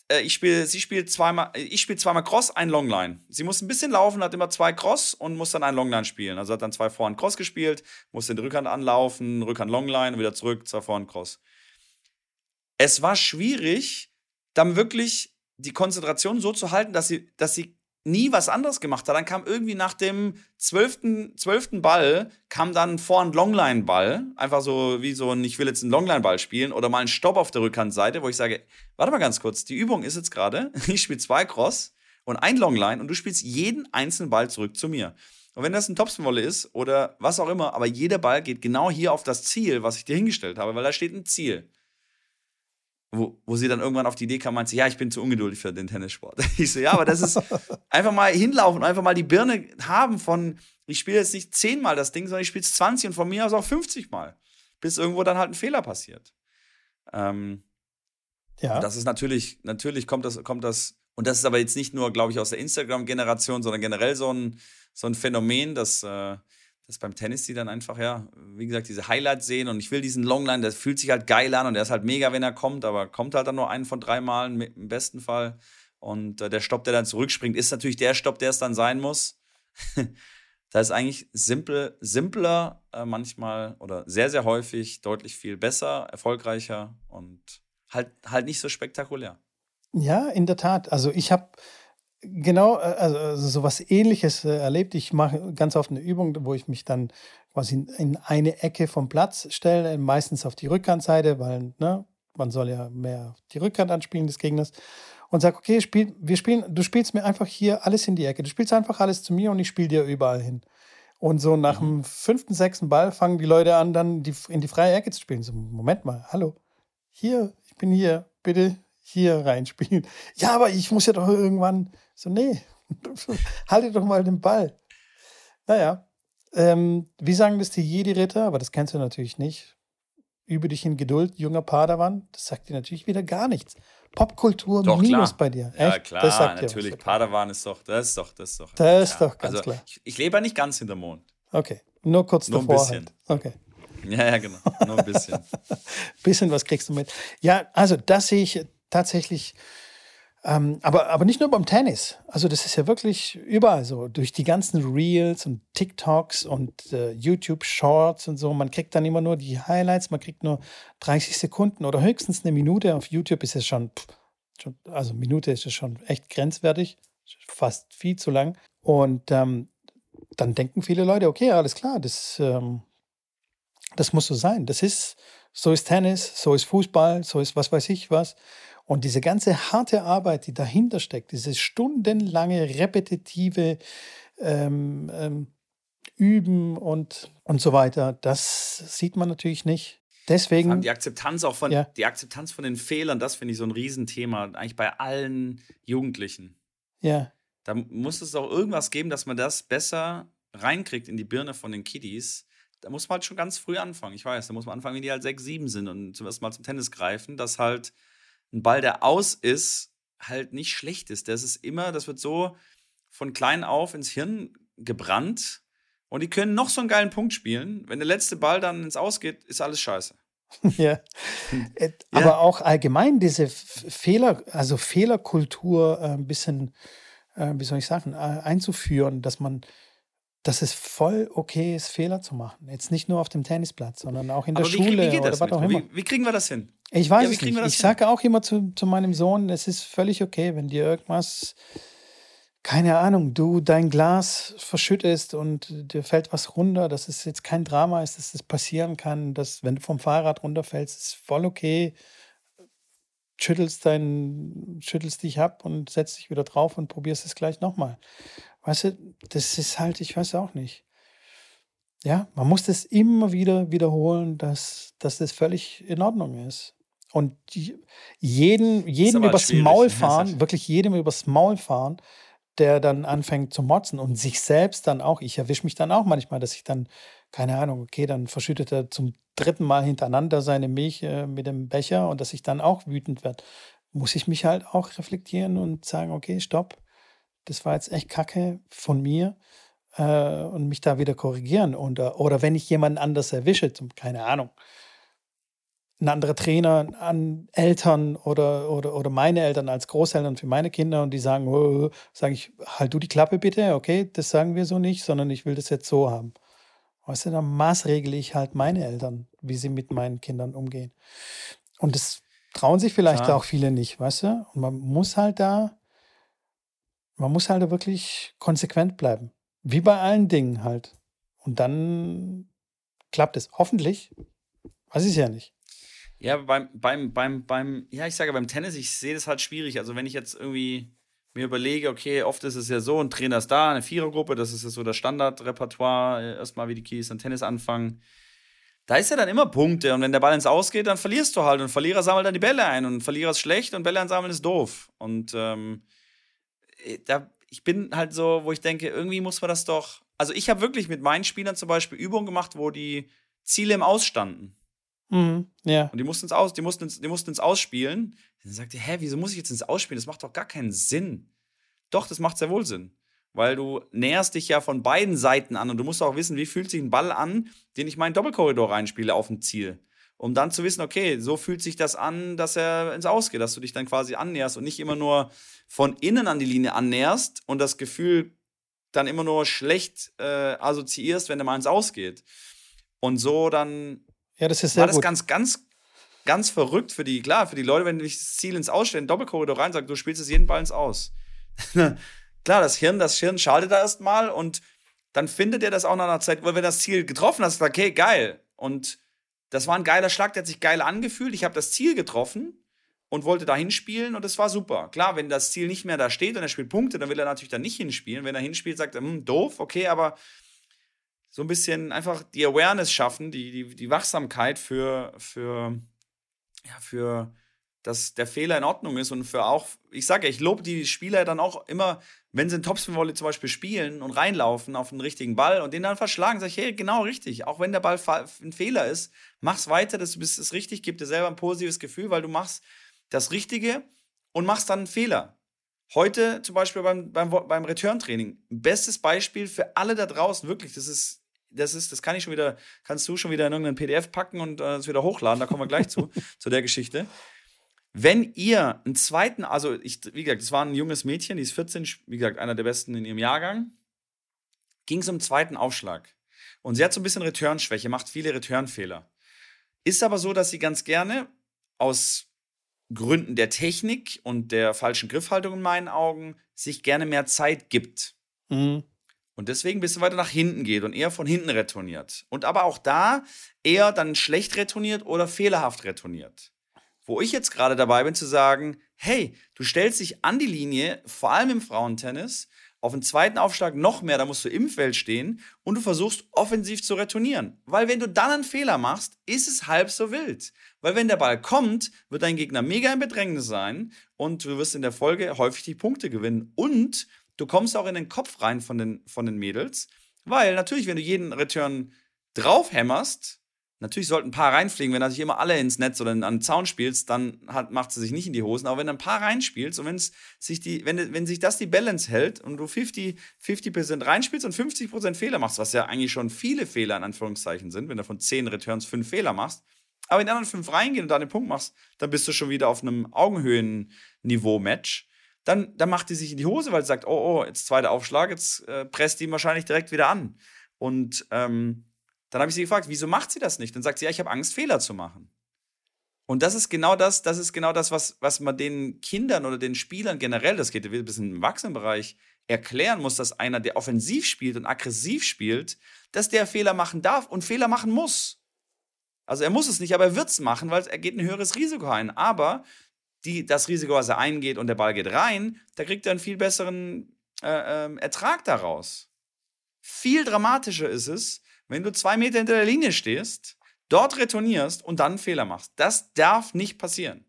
äh, ich spiele, sie spielt zweimal, äh, ich zweimal Cross, ein Longline. Sie muss ein bisschen laufen, hat immer zwei Cross und muss dann ein Longline spielen. Also hat dann zwei Vorhand Cross gespielt, muss den Rückhand anlaufen, Rückhand Longline und wieder zurück, zwei Vorhand Cross. Es war schwierig, dann wirklich die Konzentration so zu halten, dass sie, dass sie nie was anderes gemacht hat. Dann kam irgendwie nach dem zwölften, zwölften Ball, kam dann vor ein Longline-Ball. Einfach so wie so ein, ich will jetzt einen Longline-Ball spielen oder mal ein Stopp auf der Rückhandseite, wo ich sage, warte mal ganz kurz, die Übung ist jetzt gerade, ich spiele zwei Cross und ein Longline und du spielst jeden einzelnen Ball zurück zu mir. Und wenn das ein Topspin-Wolle ist oder was auch immer, aber jeder Ball geht genau hier auf das Ziel, was ich dir hingestellt habe, weil da steht ein Ziel wo, wo sie dann irgendwann auf die Idee kam, meinte sie, ja, ich bin zu ungeduldig für den Tennissport. Ich so, ja, aber das ist einfach mal hinlaufen, einfach mal die Birne haben von, ich spiele jetzt nicht zehnmal das Ding, sondern ich spiele es 20 und von mir aus auch 50 Mal, bis irgendwo dann halt ein Fehler passiert. Ähm, ja. Das ist natürlich, natürlich kommt das, kommt das, und das ist aber jetzt nicht nur, glaube ich, aus der Instagram-Generation, sondern generell so ein, so ein Phänomen, dass äh, dass beim Tennis die dann einfach, ja, wie gesagt, diese Highlights sehen und ich will diesen Longline, der fühlt sich halt geil an und der ist halt mega, wenn er kommt, aber kommt halt dann nur einen von drei Malen im besten Fall. Und äh, der Stopp, der dann zurückspringt, ist natürlich der Stopp, der es dann sein muss. da ist eigentlich simpel, simpler äh, manchmal oder sehr, sehr häufig deutlich viel besser, erfolgreicher und halt, halt nicht so spektakulär. Ja, in der Tat. Also ich habe Genau, äh, also, also sowas ähnliches äh, erlebt. Ich mache ganz oft eine Übung, wo ich mich dann quasi in eine Ecke vom Platz stelle, meistens auf die Rückhandseite, weil ne, man soll ja mehr die Rückhand anspielen des Gegners und sage, okay, spiel, wir spielen, du spielst mir einfach hier alles in die Ecke. Du spielst einfach alles zu mir und ich spiele dir überall hin. Und so nach mhm. dem fünften, sechsten Ball fangen die Leute an, dann die, in die freie Ecke zu spielen. So, Moment mal, hallo, hier, ich bin hier, bitte hier reinspielen. Ja, aber ich muss ja doch irgendwann. So, nee, halte doch mal den Ball. Naja, ähm, wie sagen das die Jedi-Ritter? Aber das kennst du natürlich nicht. Übe dich in Geduld, junger Padawan. Das sagt dir natürlich wieder gar nichts. Popkultur doch, minus klar. bei dir. Echt? Ja, klar, das sagt natürlich. Dir Padawan ist doch, das ist doch, das ist doch. Das ist doch ganz also, klar. Ich, ich, lebe ja nicht ganz hinterm Mond. Okay, nur kurz nur davor. Ein bisschen. Halt. Okay. Ja, ja, genau. Nur ein bisschen. bisschen was kriegst du mit. Ja, also das sehe ich tatsächlich, ähm, aber, aber nicht nur beim Tennis. Also das ist ja wirklich überall so. Durch die ganzen Reels und TikToks und äh, YouTube Shorts und so. Man kriegt dann immer nur die Highlights, man kriegt nur 30 Sekunden oder höchstens eine Minute. Auf YouTube ist es schon, schon also Minute ist es schon echt grenzwertig, fast viel zu lang. Und ähm, dann denken viele Leute, okay, alles klar, das, ähm, das muss so sein. Das ist, so ist Tennis, so ist Fußball, so ist was weiß ich was. Und diese ganze harte Arbeit, die dahinter steckt, dieses stundenlange repetitive ähm, ähm, Üben und, und so weiter, das sieht man natürlich nicht. Deswegen. Die Akzeptanz auch von, ja. die Akzeptanz von den Fehlern, das finde ich so ein Riesenthema, eigentlich bei allen Jugendlichen. Ja. Da muss es auch irgendwas geben, dass man das besser reinkriegt in die Birne von den Kiddies. Da muss man halt schon ganz früh anfangen. Ich weiß, da muss man anfangen, wenn die halt sechs, sieben sind und zum ersten Mal zum Tennis greifen, dass halt ein Ball, der aus ist, halt nicht schlecht ist. Das ist immer, das wird so von klein auf ins Hirn gebrannt. Und die können noch so einen geilen Punkt spielen. Wenn der letzte Ball dann ins Ausgeht, ist alles scheiße. ja. Äh, aber ja. auch allgemein diese Fehler, also Fehlerkultur äh, ein bisschen, äh, wie soll ich sagen, einzuführen, dass man dass es voll okay ist, Fehler zu machen. Jetzt nicht nur auf dem Tennisplatz, sondern auch in der Aber Schule wie, wie geht das oder was auch immer. Wie, wie, kriegen wir das hin? Ich weiß ja, es nicht. Ich sage auch immer zu, zu meinem Sohn, es ist völlig okay, wenn dir irgendwas, keine Ahnung, du dein Glas verschüttest und dir fällt was runter, dass es jetzt kein Drama ist, dass das passieren kann, dass wenn du vom Fahrrad runterfällst, ist voll okay. Schüttelst, dein, schüttelst dich ab und setzt dich wieder drauf und probierst es gleich nochmal. Weißt du, das ist halt, ich weiß auch nicht. Ja, man muss das immer wieder wiederholen, dass, dass das völlig in Ordnung ist. Und die, jeden, jedem übers Maul ne? fahren, wirklich jedem übers Maul fahren, der dann anfängt zu motzen und sich selbst dann auch, ich erwische mich dann auch manchmal, dass ich dann, keine Ahnung, okay, dann verschüttet er zum dritten Mal hintereinander seine Milch äh, mit dem Becher und dass ich dann auch wütend werde, muss ich mich halt auch reflektieren und sagen, okay, stopp, das war jetzt echt Kacke von mir äh, und mich da wieder korrigieren. Und, oder wenn ich jemanden anders erwische, zum, keine Ahnung, ein anderer Trainer an Eltern oder, oder, oder meine Eltern als Großeltern für meine Kinder und die sagen, oh, sage ich, halt du die Klappe bitte, okay, das sagen wir so nicht, sondern ich will das jetzt so haben. Weißt du, dann maßregle ich halt meine Eltern, wie sie mit meinen Kindern umgehen. Und das trauen sich vielleicht Klar. auch viele nicht, weißt du? Und man muss halt da, man muss halt wirklich konsequent bleiben. Wie bei allen Dingen halt. Und dann klappt es. Hoffentlich. Weiß ich ja nicht. Ja, beim, beim, beim, beim, ja, ich sage beim Tennis, ich sehe das halt schwierig. Also wenn ich jetzt irgendwie mir überlege, okay, oft ist es ja so, ein Trainer ist da, eine Vierergruppe, das ist ja so das Standardrepertoire, äh, erstmal wie die Keys an Tennis anfangen. Da ist ja dann immer Punkte und wenn der Ball ins Ausgeht, dann verlierst du halt und Verlierer sammelt dann die Bälle ein und Verlierer ist schlecht und Bälle einsammeln ist doof. Und ähm, äh, da, ich bin halt so, wo ich denke, irgendwie muss man das doch. Also ich habe wirklich mit meinen Spielern zum Beispiel Übungen gemacht, wo die Ziele im Ausstanden. Mhm, ja. Und die mussten ins Aus, die mussten ins, die mussten ins Ausspielen. Dann sagte, hä, wieso muss ich jetzt ins Ausspielen? Das macht doch gar keinen Sinn. Doch, das macht sehr wohl Sinn. Weil du näherst dich ja von beiden Seiten an und du musst auch wissen, wie fühlt sich ein Ball an, den ich meinen Doppelkorridor reinspiele auf dem Ziel. Um dann zu wissen, okay, so fühlt sich das an, dass er ins Ausgeht, dass du dich dann quasi annäherst und nicht immer nur von innen an die Linie annäherst und das Gefühl dann immer nur schlecht äh, assoziierst, wenn er mal ins Ausgeht. Und so dann ja, das ist war das gut. ganz, ganz, ganz verrückt für die, klar, für die Leute, wenn ich das Ziel ins Ausstellen, Doppelkorridor rein, sagt, du spielst es jeden Ball ins Aus. klar, das Hirn, das Hirn schaltet da erstmal und dann findet er das auch nach einer Zeit, weil wenn das Ziel getroffen hast, okay, geil. Und das war ein geiler Schlag, der hat sich geil angefühlt. Ich habe das Ziel getroffen und wollte da hinspielen und es war super. Klar, wenn das Ziel nicht mehr da steht und er spielt Punkte, dann will er natürlich da nicht hinspielen. Wenn er hinspielt, sagt er, hm, doof, okay, aber so ein bisschen einfach die Awareness schaffen, die, die, die Wachsamkeit für, für, ja, für dass der Fehler in Ordnung ist und für auch, ich sage ja, ich lobe die Spieler dann auch immer, wenn sie in Topspin-Volley zum Beispiel spielen und reinlaufen auf den richtigen Ball und den dann verschlagen, sage ich, hey, genau richtig. Auch wenn der Ball ein Fehler ist, mach's weiter, das ist es richtig, gib dir selber ein positives Gefühl, weil du machst das Richtige und machst dann einen Fehler. Heute zum Beispiel beim, beim, beim Return-Training. Bestes Beispiel für alle da draußen, wirklich, das ist das ist, das kann ich schon wieder, kannst du schon wieder in irgendeinen PDF packen und äh, wieder hochladen, da kommen wir gleich zu, zu der Geschichte. Wenn ihr einen zweiten, also ich, wie gesagt, das war ein junges Mädchen, die ist 14, wie gesagt, einer der besten in ihrem Jahrgang, ging es um zweiten Aufschlag. Und sie hat so ein bisschen Returnschwäche, macht viele Returnfehler. Ist aber so, dass sie ganz gerne aus Gründen der Technik und der falschen Griffhaltung in meinen Augen sich gerne mehr Zeit gibt. Mhm und deswegen ein bisschen weiter nach hinten geht und eher von hinten retourniert. Und aber auch da eher dann schlecht retourniert oder fehlerhaft retourniert. Wo ich jetzt gerade dabei bin zu sagen, hey, du stellst dich an die Linie, vor allem im Frauentennis, auf den zweiten Aufschlag noch mehr, da musst du im Feld stehen und du versuchst offensiv zu retournieren. Weil wenn du dann einen Fehler machst, ist es halb so wild. Weil wenn der Ball kommt, wird dein Gegner mega in Bedrängnis sein und du wirst in der Folge häufig die Punkte gewinnen. Und du kommst auch in den Kopf rein von den, von den Mädels, weil natürlich, wenn du jeden Return draufhämmerst, natürlich sollten ein paar reinfliegen, wenn natürlich immer alle ins Netz oder an den Zaun spielst, dann hat, macht sie sich nicht in die Hosen, aber wenn du ein paar reinspielst und wenn's sich die, wenn, wenn sich das die Balance hält und du 50, 50% reinspielst und 50% Fehler machst, was ja eigentlich schon viele Fehler in Anführungszeichen sind, wenn du von 10 Returns 5 Fehler machst, aber in die anderen 5 reingehen und da den Punkt machst, dann bist du schon wieder auf einem Augenhöhen-Niveau-Match dann, dann macht die sich in die Hose, weil sie sagt, oh, oh, jetzt zweiter Aufschlag, jetzt äh, presst die ihn wahrscheinlich direkt wieder an. Und ähm, dann habe ich sie gefragt, wieso macht sie das nicht? Dann sagt sie, ja, ich habe Angst, Fehler zu machen. Und das ist genau das, das ist genau das, was, was man den Kindern oder den Spielern generell, das geht ein bisschen im Erwachsenenbereich, erklären muss, dass einer, der offensiv spielt und aggressiv spielt, dass der Fehler machen darf und Fehler machen muss. Also er muss es nicht, aber er wird es machen, weil er geht ein höheres Risiko ein. Aber die, das Risiko, was er eingeht und der Ball geht rein, da kriegt er einen viel besseren äh, ähm, Ertrag daraus. Viel dramatischer ist es, wenn du zwei Meter hinter der Linie stehst, dort retournierst und dann einen Fehler machst. Das darf nicht passieren.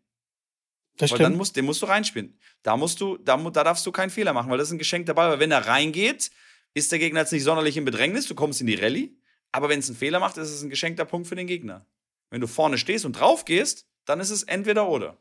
Das weil dann musst, den musst du reinspielen. Da musst du, da, da darfst du keinen Fehler machen, weil das ist ein geschenkter Ball. Weil wenn er reingeht, ist der Gegner jetzt nicht sonderlich in Bedrängnis, du kommst in die Rallye. Aber wenn es einen Fehler macht, ist es ein geschenkter Punkt für den Gegner. Wenn du vorne stehst und drauf gehst, dann ist es entweder oder.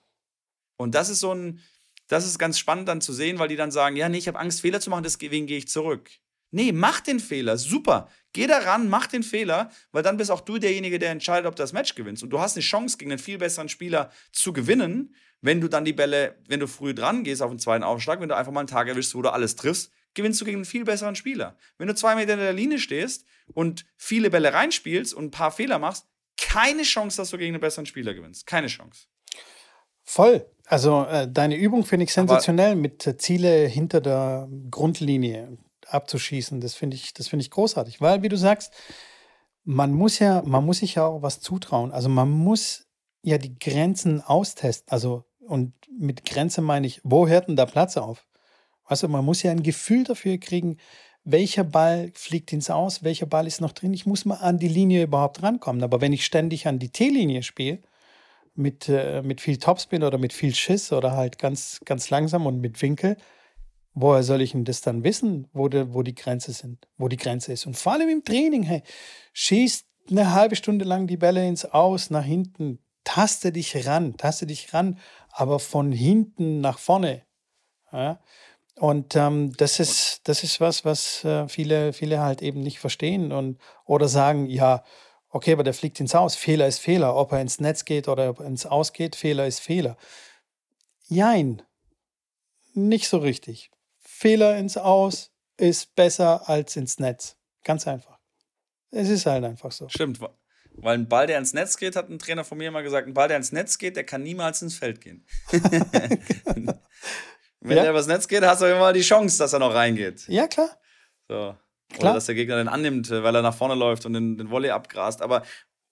Und das ist so ein, das ist ganz spannend dann zu sehen, weil die dann sagen, ja, nee, ich habe Angst, Fehler zu machen, deswegen gehe ich zurück. Nee, mach den Fehler. Super. Geh da ran, mach den Fehler, weil dann bist auch du derjenige, der entscheidet, ob du das Match gewinnst. Und du hast eine Chance, gegen einen viel besseren Spieler zu gewinnen, wenn du dann die Bälle, wenn du früh dran gehst auf den zweiten Aufschlag, wenn du einfach mal einen Tag erwischst, wo du alles triffst, gewinnst du gegen einen viel besseren Spieler. Wenn du zwei Meter in der Linie stehst und viele Bälle reinspielst und ein paar Fehler machst, keine Chance, dass du gegen einen besseren Spieler gewinnst. Keine Chance. Voll. Also äh, deine Übung finde ich sensationell Aber mit äh, Ziele hinter der Grundlinie abzuschießen. Das finde ich, das ich großartig, weil wie du sagst, man muss ja, man muss sich ja auch was zutrauen. Also man muss ja die Grenzen austesten. Also und mit Grenze meine ich, wo hört denn der Platz auf? Also man muss ja ein Gefühl dafür kriegen, welcher Ball fliegt ins Aus, welcher Ball ist noch drin. Ich muss mal an die Linie überhaupt rankommen. Aber wenn ich ständig an die T-Linie spiele, mit, äh, mit viel Topspin oder mit viel Schiss oder halt ganz, ganz langsam und mit Winkel, woher soll ich denn das dann wissen, wo, de, wo die Grenze sind, wo die Grenze ist? Und vor allem im Training, hey, schießt eine halbe Stunde lang die Bälle ins Aus, nach hinten, taste dich ran, taste dich ran, aber von hinten nach vorne. Ja? Und ähm, das ist, das ist was, was äh, viele, viele halt eben nicht verstehen und oder sagen, ja, Okay, aber der fliegt ins Aus. Fehler ist Fehler. Ob er ins Netz geht oder ob er ins Aus geht, Fehler ist Fehler. Jein. Nicht so richtig. Fehler ins Aus ist besser als ins Netz. Ganz einfach. Es ist halt einfach so. Stimmt. Weil ein Ball, der ins Netz geht, hat ein Trainer von mir mal gesagt, ein Ball, der ins Netz geht, der kann niemals ins Feld gehen. Wenn ja? der übers Netz geht, hast du immer die Chance, dass er noch reingeht. Ja, klar. So. Klar. Oder dass der Gegner den annimmt, äh, weil er nach vorne läuft und den, den Volley abgrast. Aber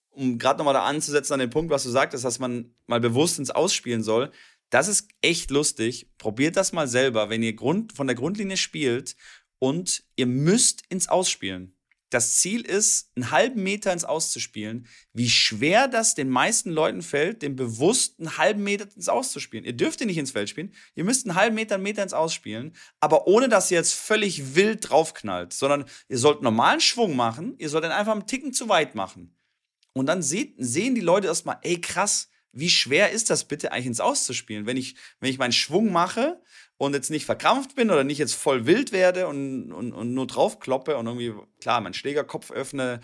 um gerade nochmal da anzusetzen an den Punkt, was du sagtest, dass man mal bewusst ins Ausspielen soll, das ist echt lustig. Probiert das mal selber, wenn ihr Grund, von der Grundlinie spielt und ihr müsst ins Ausspielen das Ziel ist, einen halben Meter ins Auszuspielen, wie schwer das den meisten Leuten fällt, den bewusst einen halben Meter ins Auszuspielen. Ihr dürft ihn nicht ins Feld spielen, ihr müsst einen halben Meter, einen Meter ins Ausspielen, aber ohne, dass ihr jetzt völlig wild draufknallt, sondern ihr sollt normalen Schwung machen, ihr sollt ihn einfach einen Ticken zu weit machen. Und dann seht, sehen die Leute erstmal, ey krass, wie schwer ist das bitte eigentlich ins Auszuspielen? Wenn ich, wenn ich meinen Schwung mache und jetzt nicht verkrampft bin oder nicht jetzt voll wild werde und, und, und nur draufkloppe und irgendwie, klar, meinen Schlägerkopf öffne,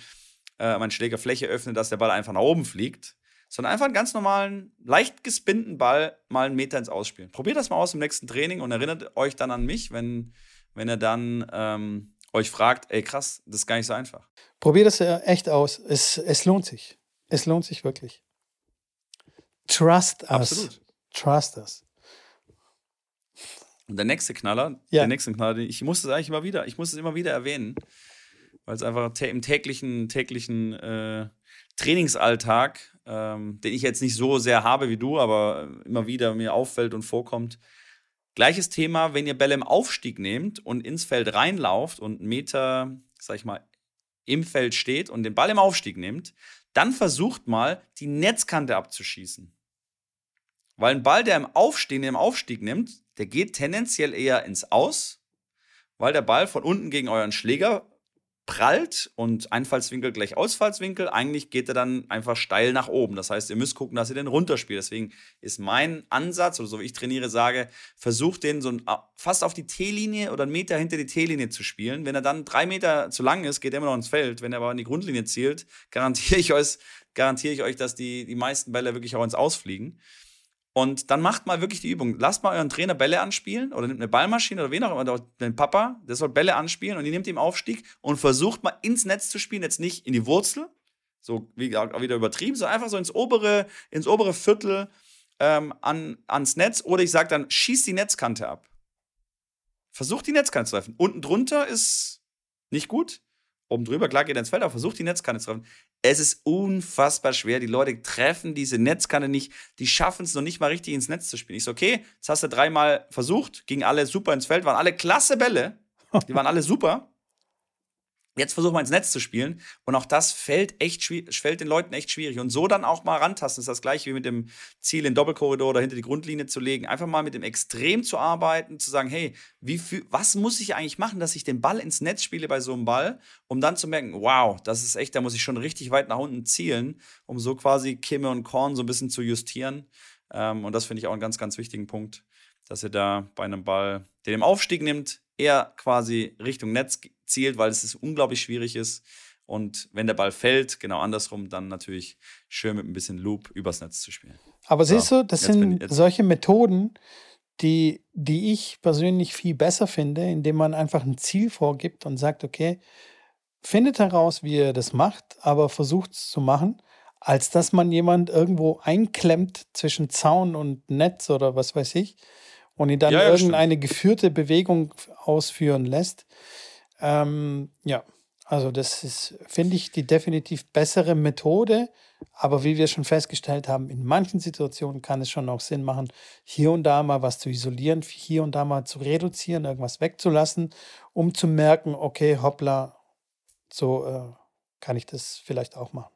äh, meine Schlägerfläche öffne, dass der Ball einfach nach oben fliegt, sondern einfach einen ganz normalen, leicht gespinnten Ball mal einen Meter ins Ausspielen. Probiert das mal aus im nächsten Training und erinnert euch dann an mich, wenn, wenn ihr dann ähm, euch fragt, ey krass, das ist gar nicht so einfach. Probiert das echt aus. Es, es lohnt sich. Es lohnt sich wirklich. Trust us. Absolut. Trust us. Und der nächste Knaller, ja. der nächste Knaller, ich muss es eigentlich immer wieder, ich muss es immer wieder erwähnen, weil es einfach im täglichen, täglichen äh, Trainingsalltag, ähm, den ich jetzt nicht so sehr habe wie du, aber immer wieder mir auffällt und vorkommt. Gleiches Thema, wenn ihr Bälle im Aufstieg nehmt und ins Feld reinlauft und einen Meter, sag ich mal, im Feld steht und den Ball im Aufstieg nehmt, dann versucht mal, die Netzkante abzuschießen. Weil ein Ball, der im Aufstehen, im Aufstieg nimmt, der geht tendenziell eher ins Aus, weil der Ball von unten gegen euren Schläger prallt und Einfallswinkel gleich Ausfallswinkel. Eigentlich geht er dann einfach steil nach oben. Das heißt, ihr müsst gucken, dass ihr den runterspielt. Deswegen ist mein Ansatz, oder so wie ich trainiere, sage, versucht den so fast auf die T-Linie oder einen Meter hinter die T-Linie zu spielen. Wenn er dann drei Meter zu lang ist, geht er immer noch ins Feld. Wenn er aber an die Grundlinie zielt, garantiere ich euch, garantiere ich euch dass die, die meisten Bälle wirklich auch ins Ausfliegen. Und dann macht mal wirklich die Übung. Lasst mal euren Trainer Bälle anspielen oder nimmt eine Ballmaschine oder wen auch immer, den Papa, der soll Bälle anspielen und ihr nehmt ihm Aufstieg und versucht mal ins Netz zu spielen, jetzt nicht in die Wurzel, so wie wieder übertrieben, sondern einfach so ins obere, ins obere Viertel ähm, an, ans Netz oder ich sage dann, schießt die Netzkante ab. Versucht die Netzkante zu treffen. Unten drunter ist nicht gut. Oben drüber, klar geht ins Feld, aber versucht die Netzkante zu treffen. Es ist unfassbar schwer. Die Leute treffen diese Netzkanne nicht. Die schaffen es noch nicht mal richtig ins Netz zu spielen. Ich so, okay, jetzt hast du dreimal versucht, gingen alle super ins Feld, waren alle klasse Bälle. Die waren alle super. Jetzt versuchen wir ins Netz zu spielen. Und auch das fällt echt fällt den Leuten echt schwierig. Und so dann auch mal rantasten, ist das gleiche wie mit dem Ziel, den Doppelkorridor oder hinter die Grundlinie zu legen. Einfach mal mit dem Extrem zu arbeiten, zu sagen, hey, wie viel, was muss ich eigentlich machen, dass ich den Ball ins Netz spiele bei so einem Ball, um dann zu merken, wow, das ist echt, da muss ich schon richtig weit nach unten zielen, um so quasi Kimme und Korn so ein bisschen zu justieren. Ähm, und das finde ich auch einen ganz, ganz wichtigen Punkt, dass ihr da bei einem Ball, der den Aufstieg nimmt, eher quasi Richtung Netz zielt, weil es unglaublich schwierig ist. Und wenn der Ball fällt, genau andersrum, dann natürlich schön mit ein bisschen Loop übers Netz zu spielen. Aber siehst du, das sind solche Methoden, die, die ich persönlich viel besser finde, indem man einfach ein Ziel vorgibt und sagt, okay, findet heraus, wie ihr das macht, aber versucht es zu machen, als dass man jemand irgendwo einklemmt zwischen Zaun und Netz oder was weiß ich und ihn dann ja, ja, irgendeine stimmt. geführte Bewegung ausführen lässt. Ähm, ja, also das ist, finde ich, die definitiv bessere Methode. Aber wie wir schon festgestellt haben, in manchen Situationen kann es schon auch Sinn machen, hier und da mal was zu isolieren, hier und da mal zu reduzieren, irgendwas wegzulassen, um zu merken, okay, hoppla, so äh, kann ich das vielleicht auch machen.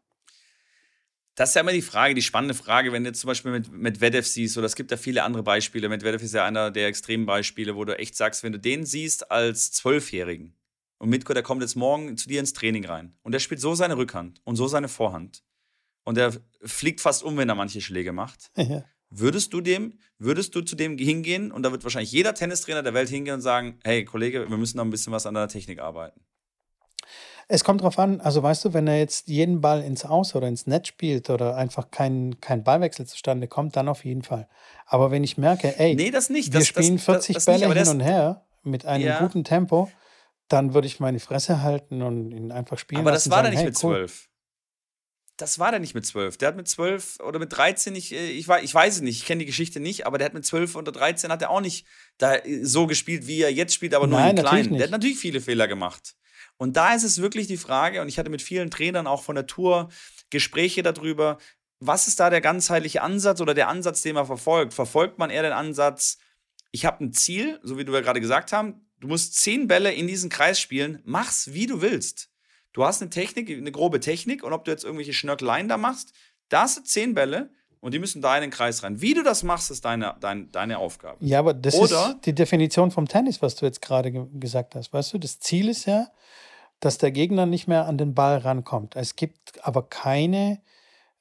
Das ist ja immer die Frage, die spannende Frage, wenn du jetzt zum Beispiel mit, mit Vedev siehst, oder es gibt ja viele andere Beispiele. Mit Vedev ist ja einer der extremen Beispiele, wo du echt sagst, wenn du den siehst als Zwölfjährigen, und Mitko, der kommt jetzt morgen zu dir ins Training rein. Und der spielt so seine Rückhand und so seine Vorhand. Und der fliegt fast um, wenn er manche Schläge macht. Ja. Würdest du dem, würdest du zu dem hingehen und da wird wahrscheinlich jeder Tennistrainer der Welt hingehen und sagen, hey Kollege, wir müssen noch ein bisschen was an deiner Technik arbeiten? Es kommt drauf an, also weißt du, wenn er jetzt jeden Ball ins Aus oder ins Netz spielt oder einfach kein, kein Ballwechsel zustande kommt, dann auf jeden Fall. Aber wenn ich merke, ey, nee, das nicht. wir das, spielen 40 das, das Bälle nicht, hin und her mit einem ja. guten Tempo, dann würde ich meine Fresse halten und ihn einfach spielen Aber das war da nicht hey, mit zwölf. Cool. Das war der nicht mit zwölf. Der hat mit zwölf oder mit 13 nicht, äh, ich, ich weiß es nicht, ich kenne die Geschichte nicht, aber der hat mit zwölf oder 13 hat er auch nicht da äh, so gespielt, wie er jetzt spielt, aber nur Nein, in kleinen. Der hat natürlich viele Fehler gemacht. Und da ist es wirklich die Frage, und ich hatte mit vielen Trainern auch von der Tour Gespräche darüber, was ist da der ganzheitliche Ansatz oder der Ansatz, den man verfolgt? Verfolgt man eher den Ansatz, ich habe ein Ziel, so wie du ja gerade gesagt haben, Du musst zehn Bälle in diesen Kreis spielen. Mach's, wie du willst. Du hast eine Technik, eine grobe Technik und ob du jetzt irgendwelche Schnörkeleien da machst, da hast du zehn Bälle und die müssen da in den Kreis rein. Wie du das machst, ist deine, deine, deine Aufgabe. Ja, aber das Oder, ist die Definition vom Tennis, was du jetzt gerade ge gesagt hast. Weißt du, das Ziel ist ja, dass der Gegner nicht mehr an den Ball rankommt. Es gibt aber keine,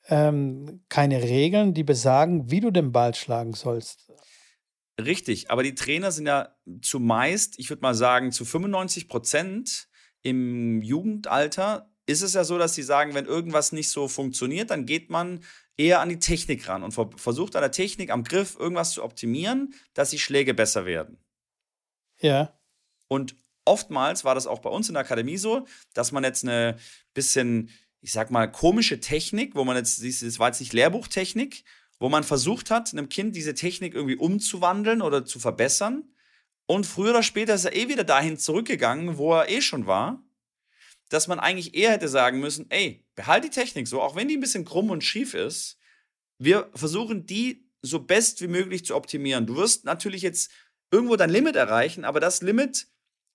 ähm, keine Regeln, die besagen, wie du den Ball schlagen sollst. Richtig, aber die Trainer sind ja zumeist, ich würde mal sagen, zu 95 Prozent im Jugendalter ist es ja so, dass sie sagen, wenn irgendwas nicht so funktioniert, dann geht man eher an die Technik ran und versucht an der Technik, am Griff irgendwas zu optimieren, dass die Schläge besser werden. Ja. Und oftmals war das auch bei uns in der Akademie so, dass man jetzt eine bisschen, ich sag mal, komische Technik, wo man jetzt, das war jetzt nicht Lehrbuchtechnik, wo man versucht hat, einem Kind diese Technik irgendwie umzuwandeln oder zu verbessern. Und früher oder später ist er eh wieder dahin zurückgegangen, wo er eh schon war. Dass man eigentlich eher hätte sagen müssen, ey, behalt die Technik so, auch wenn die ein bisschen krumm und schief ist. Wir versuchen die so best wie möglich zu optimieren. Du wirst natürlich jetzt irgendwo dein Limit erreichen, aber das Limit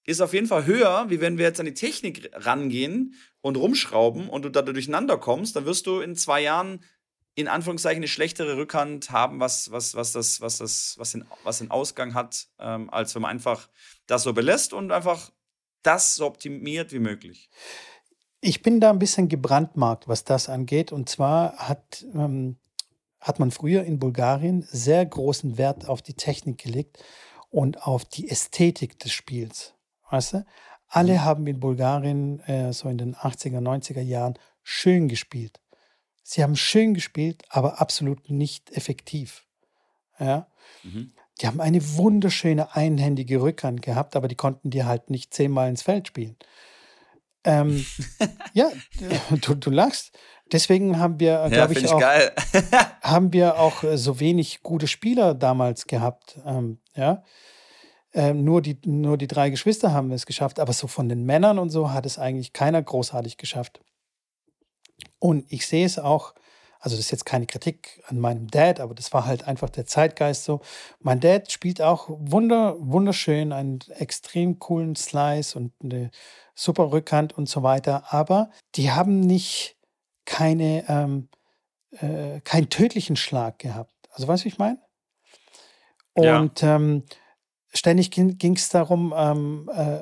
ist auf jeden Fall höher, wie wenn wir jetzt an die Technik rangehen und rumschrauben und du da durcheinander kommst, dann wirst du in zwei Jahren in Anführungszeichen eine schlechtere Rückhand haben, was, was, was, das, was, das, was, den, was den Ausgang hat, ähm, als wenn man einfach das so belässt und einfach das so optimiert wie möglich. Ich bin da ein bisschen gebrandmarkt, was das angeht. Und zwar hat, ähm, hat man früher in Bulgarien sehr großen Wert auf die Technik gelegt und auf die Ästhetik des Spiels. Weißt du? Alle mhm. haben in Bulgarien äh, so in den 80er, 90er Jahren schön gespielt. Sie haben schön gespielt, aber absolut nicht effektiv. Ja? Mhm. Die haben eine wunderschöne einhändige Rückhand gehabt, aber die konnten dir halt nicht zehnmal ins Feld spielen. Ähm, ja, du, du lachst. Deswegen haben wir, glaube ich, ich, auch, haben wir auch äh, so wenig gute Spieler damals gehabt. Ähm, ja. Ähm, nur, die, nur die drei Geschwister haben es geschafft, aber so von den Männern und so hat es eigentlich keiner großartig geschafft. Und ich sehe es auch, also das ist jetzt keine Kritik an meinem Dad, aber das war halt einfach der Zeitgeist so. Mein Dad spielt auch wunder, wunderschön, einen extrem coolen Slice und eine super Rückhand und so weiter, aber die haben nicht keine, ähm, äh, keinen tödlichen Schlag gehabt. Also weißt du, wie ich meine? Und ja. ähm, ständig ging es darum, ähm, äh,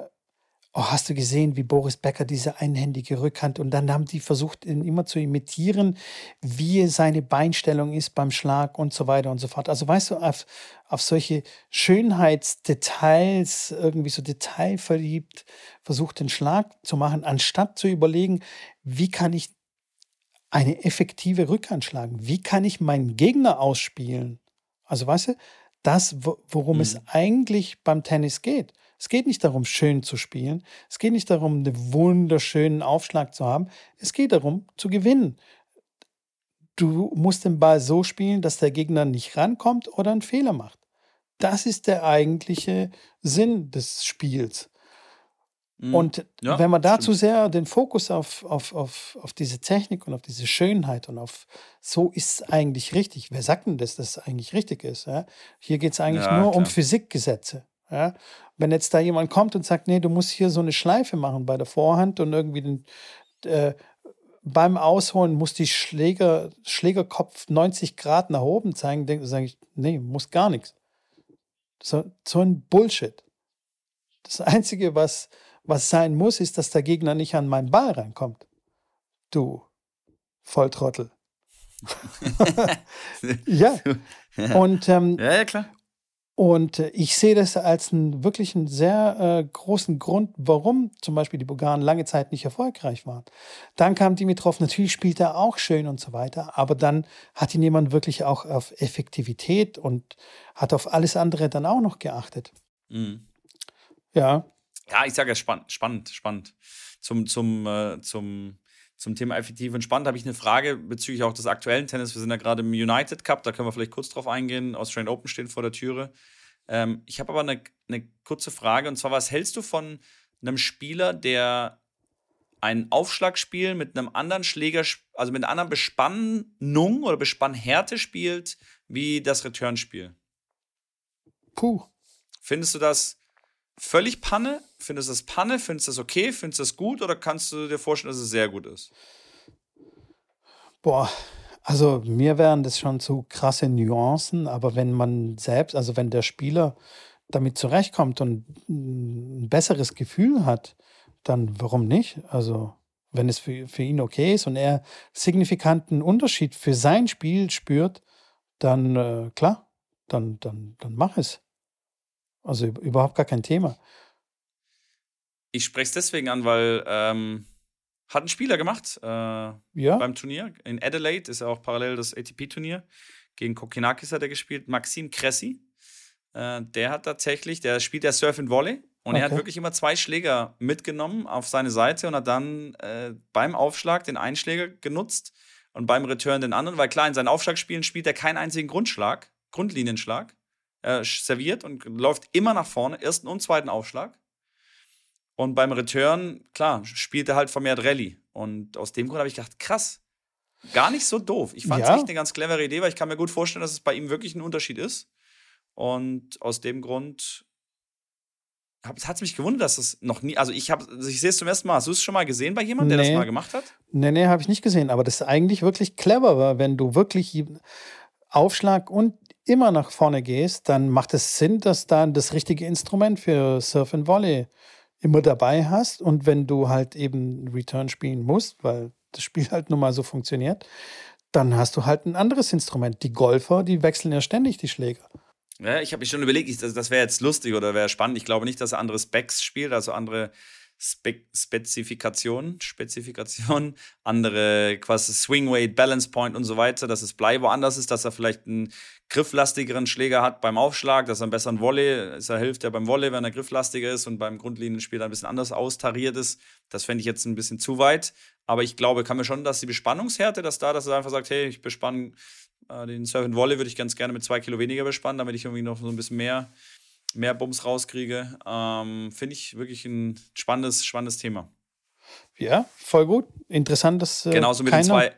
Oh, hast du gesehen, wie Boris Becker diese einhändige Rückhand und dann haben die versucht, ihn immer zu imitieren, wie seine Beinstellung ist beim Schlag und so weiter und so fort. Also weißt du, auf, auf solche Schönheitsdetails, irgendwie so detailverliebt versucht, den Schlag zu machen, anstatt zu überlegen, wie kann ich eine effektive Rückhand schlagen? Wie kann ich meinen Gegner ausspielen? Also weißt du, das, worum mhm. es eigentlich beim Tennis geht. Es geht nicht darum, schön zu spielen. Es geht nicht darum, einen wunderschönen Aufschlag zu haben. Es geht darum, zu gewinnen. Du musst den Ball so spielen, dass der Gegner nicht rankommt oder einen Fehler macht. Das ist der eigentliche Sinn des Spiels. Mhm. Und ja, wenn man da zu sehr den Fokus auf, auf, auf, auf diese Technik und auf diese Schönheit und auf so ist es eigentlich richtig. Wer sagt denn das, dass es eigentlich richtig ist? Ja? Hier geht es eigentlich ja, nur klar. um Physikgesetze. Ja? Wenn jetzt da jemand kommt und sagt, nee, du musst hier so eine Schleife machen bei der Vorhand und irgendwie den, äh, beim Ausholen muss die Schläger, Schlägerkopf 90 Grad nach oben zeigen, dann sage ich, nee, muss gar nichts. So, so ein Bullshit. Das Einzige, was, was sein muss, ist, dass der Gegner nicht an meinen Ball reinkommt. Du Volltrottel. ja. Und, ähm, ja, ja, klar. Und äh, ich sehe das als einen wirklich einen sehr äh, großen Grund, warum zum Beispiel die Bulgaren lange Zeit nicht erfolgreich waren. Dann kam Dimitrov, natürlich spielt er auch schön und so weiter, aber dann hat ihn jemand wirklich auch auf Effektivität und hat auf alles andere dann auch noch geachtet. Mhm. Ja. Ja, ich sage ja spannend, spannend, spannend. Zum, zum, äh, zum, zum Thema effektiv und spannend habe ich eine Frage bezüglich auch des aktuellen Tennis. Wir sind ja gerade im United Cup, da können wir vielleicht kurz drauf eingehen. Australian Open stehen vor der Türe. Ähm, ich habe aber eine, eine kurze Frage und zwar: Was hältst du von einem Spieler, der ein Aufschlagspiel mit einem anderen Schläger, also mit einer anderen Bespannung oder Bespannhärte spielt, wie das Returnspiel? Puh. Findest du das völlig Panne? Findest du das Panne? Findest du das okay? Findest du das gut? Oder kannst du dir vorstellen, dass es sehr gut ist? Boah, also mir wären das schon zu krasse Nuancen, aber wenn man selbst, also wenn der Spieler damit zurechtkommt und ein besseres Gefühl hat, dann warum nicht? Also wenn es für, für ihn okay ist und er signifikanten Unterschied für sein Spiel spürt, dann äh, klar, dann, dann, dann mach es. Also überhaupt gar kein Thema. Ich spreche es deswegen an, weil ähm, hat ein Spieler gemacht äh, ja. beim Turnier. In Adelaide ist ja auch parallel das ATP-Turnier. Gegen Kokinakis hat er gespielt. Maxim Cressy. Äh, der hat tatsächlich, der spielt ja Surf and Volley. Und okay. er hat wirklich immer zwei Schläger mitgenommen auf seine Seite und hat dann äh, beim Aufschlag den einen Schläger genutzt und beim Return den anderen, weil klar, in seinen Aufschlagspielen spielt er keinen einzigen Grundschlag, Grundlinienschlag äh, serviert und läuft immer nach vorne, ersten und zweiten Aufschlag. Und beim Return, klar, spielt er halt vermehrt Rallye. Und aus dem Grund habe ich gedacht, krass, gar nicht so doof. Ich fand es ja. echt eine ganz clevere Idee, weil ich kann mir gut vorstellen, dass es bei ihm wirklich ein Unterschied ist. Und aus dem Grund hat es mich gewundert, dass es noch nie, also ich habe, also ich sehe es zum ersten Mal. Hast du es schon mal gesehen bei jemandem, der nee. das mal gemacht hat? Nee, nee, habe ich nicht gesehen. Aber das ist eigentlich wirklich clever, wenn du wirklich Aufschlag und immer nach vorne gehst, dann macht es Sinn, dass dann das richtige Instrument für Surf and Volley immer dabei hast. Und wenn du halt eben Return spielen musst, weil das Spiel halt nun mal so funktioniert, dann hast du halt ein anderes Instrument. Die Golfer, die wechseln ja ständig die Schläger. Ja, ich habe mich schon überlegt, ich, das, das wäre jetzt lustig oder wäre spannend. Ich glaube nicht, dass er andere Specs spielt, also andere Spe Spezifikationen, Spezifikationen, andere quasi Swing Weight, Balance Point und so weiter, dass das Blei woanders ist, dass er vielleicht einen grifflastigeren Schläger hat beim Aufschlag, dass er einen besseren Volley, er hilft ja beim Volley, wenn er grifflastiger ist und beim Grundlinienspiel ein bisschen anders austariert ist. Das fände ich jetzt ein bisschen zu weit, aber ich glaube, kann mir schon, dass die Bespannungshärte, dass da, dass er einfach sagt, hey, ich bespanne äh, den Surf Volley würde ich ganz gerne mit zwei Kilo weniger bespannen, damit ich irgendwie noch so ein bisschen mehr mehr Bums rauskriege. Ähm, Finde ich wirklich ein spannendes, spannendes Thema. Ja, voll gut. Interessant, dass äh, genauso mit den zwei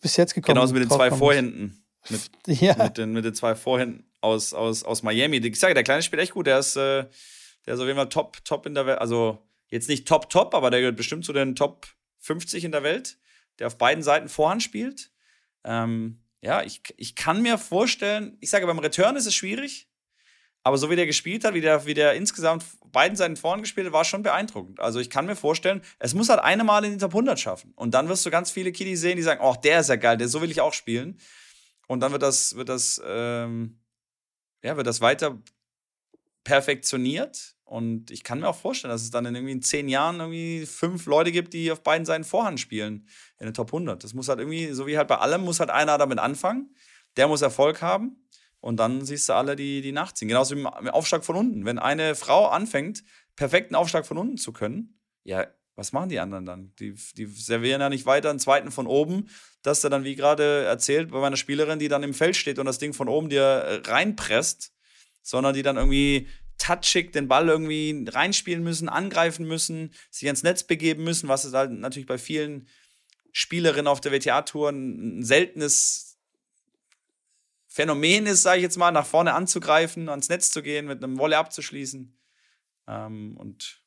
bis jetzt gekommen Genauso mit den zwei Vorhänden. Mit, ja. mit, den, mit den zwei Vorhänden aus, aus, aus Miami. Ich sage, der Kleine spielt echt gut. Der ist, äh, der ist auf jeden Fall top, top in der Welt. Also jetzt nicht top, top, aber der gehört bestimmt zu den Top 50 in der Welt, der auf beiden Seiten Vorhand spielt. Ähm, ja, ich, ich kann mir vorstellen, ich sage, beim Return ist es schwierig, aber so wie der gespielt hat, wie der, wie der insgesamt beiden Seiten vorn gespielt hat, war schon beeindruckend. Also ich kann mir vorstellen, es muss halt eine Mal in die Top 100 schaffen. Und dann wirst du ganz viele Kiddies sehen, die sagen, oh, der ist ja geil, der, so will ich auch spielen. Und dann wird das, wird das, ähm, ja, wird das weiter perfektioniert. Und ich kann mir auch vorstellen, dass es dann in irgendwie in zehn Jahren irgendwie fünf Leute gibt, die auf beiden Seiten Vorhand spielen in der Top 100. Das muss halt irgendwie, so wie halt bei allem, muss halt einer damit anfangen. Der muss Erfolg haben. Und dann siehst du alle, die, die nachziehen. Genauso wie im Aufschlag von unten. Wenn eine Frau anfängt, perfekten Aufschlag von unten zu können, ja, was machen die anderen dann? Die, die servieren ja nicht weiter einen zweiten von oben, dass der dann, wie gerade erzählt, bei meiner Spielerin, die dann im Feld steht und das Ding von oben dir reinpresst, sondern die dann irgendwie touchig den Ball irgendwie reinspielen müssen, angreifen müssen, sich ins Netz begeben müssen, was ist halt natürlich bei vielen Spielerinnen auf der WTA-Tour ein seltenes Phänomen ist, sage ich jetzt mal, nach vorne anzugreifen, ans Netz zu gehen, mit einem Wolle abzuschließen. Ähm, und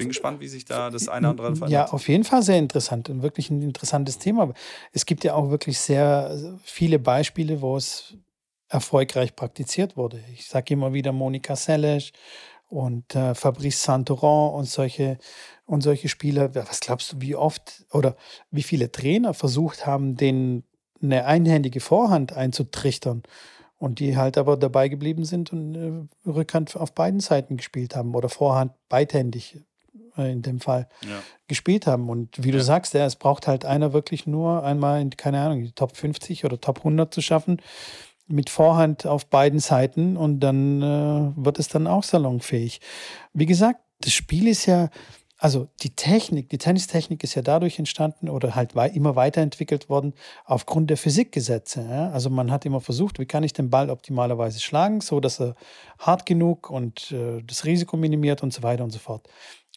bin gespannt, wie sich da das eine oder andere verändert. Ja, auf jeden Fall sehr interessant und wirklich ein interessantes Thema. Es gibt ja auch wirklich sehr viele Beispiele, wo es erfolgreich praktiziert wurde. Ich sage immer wieder Monika Seles und äh, Fabrice Santoron und solche und solche Spieler. Was glaubst du, wie oft oder wie viele Trainer versucht haben, den eine einhändige Vorhand einzutrichtern und die halt aber dabei geblieben sind und äh, Rückhand auf beiden Seiten gespielt haben oder Vorhand beidhändig in dem Fall ja. gespielt haben. Und wie du sagst, ja, es braucht halt einer wirklich nur einmal in, keine Ahnung, die Top 50 oder Top 100 zu schaffen mit Vorhand auf beiden Seiten und dann äh, wird es dann auch salonfähig. Wie gesagt, das Spiel ist ja, also die Technik, die Tennistechnik ist ja dadurch entstanden oder halt immer weiterentwickelt worden aufgrund der Physikgesetze. Ja? Also man hat immer versucht, wie kann ich den Ball optimalerweise schlagen, so dass er hart genug und äh, das Risiko minimiert und so weiter und so fort.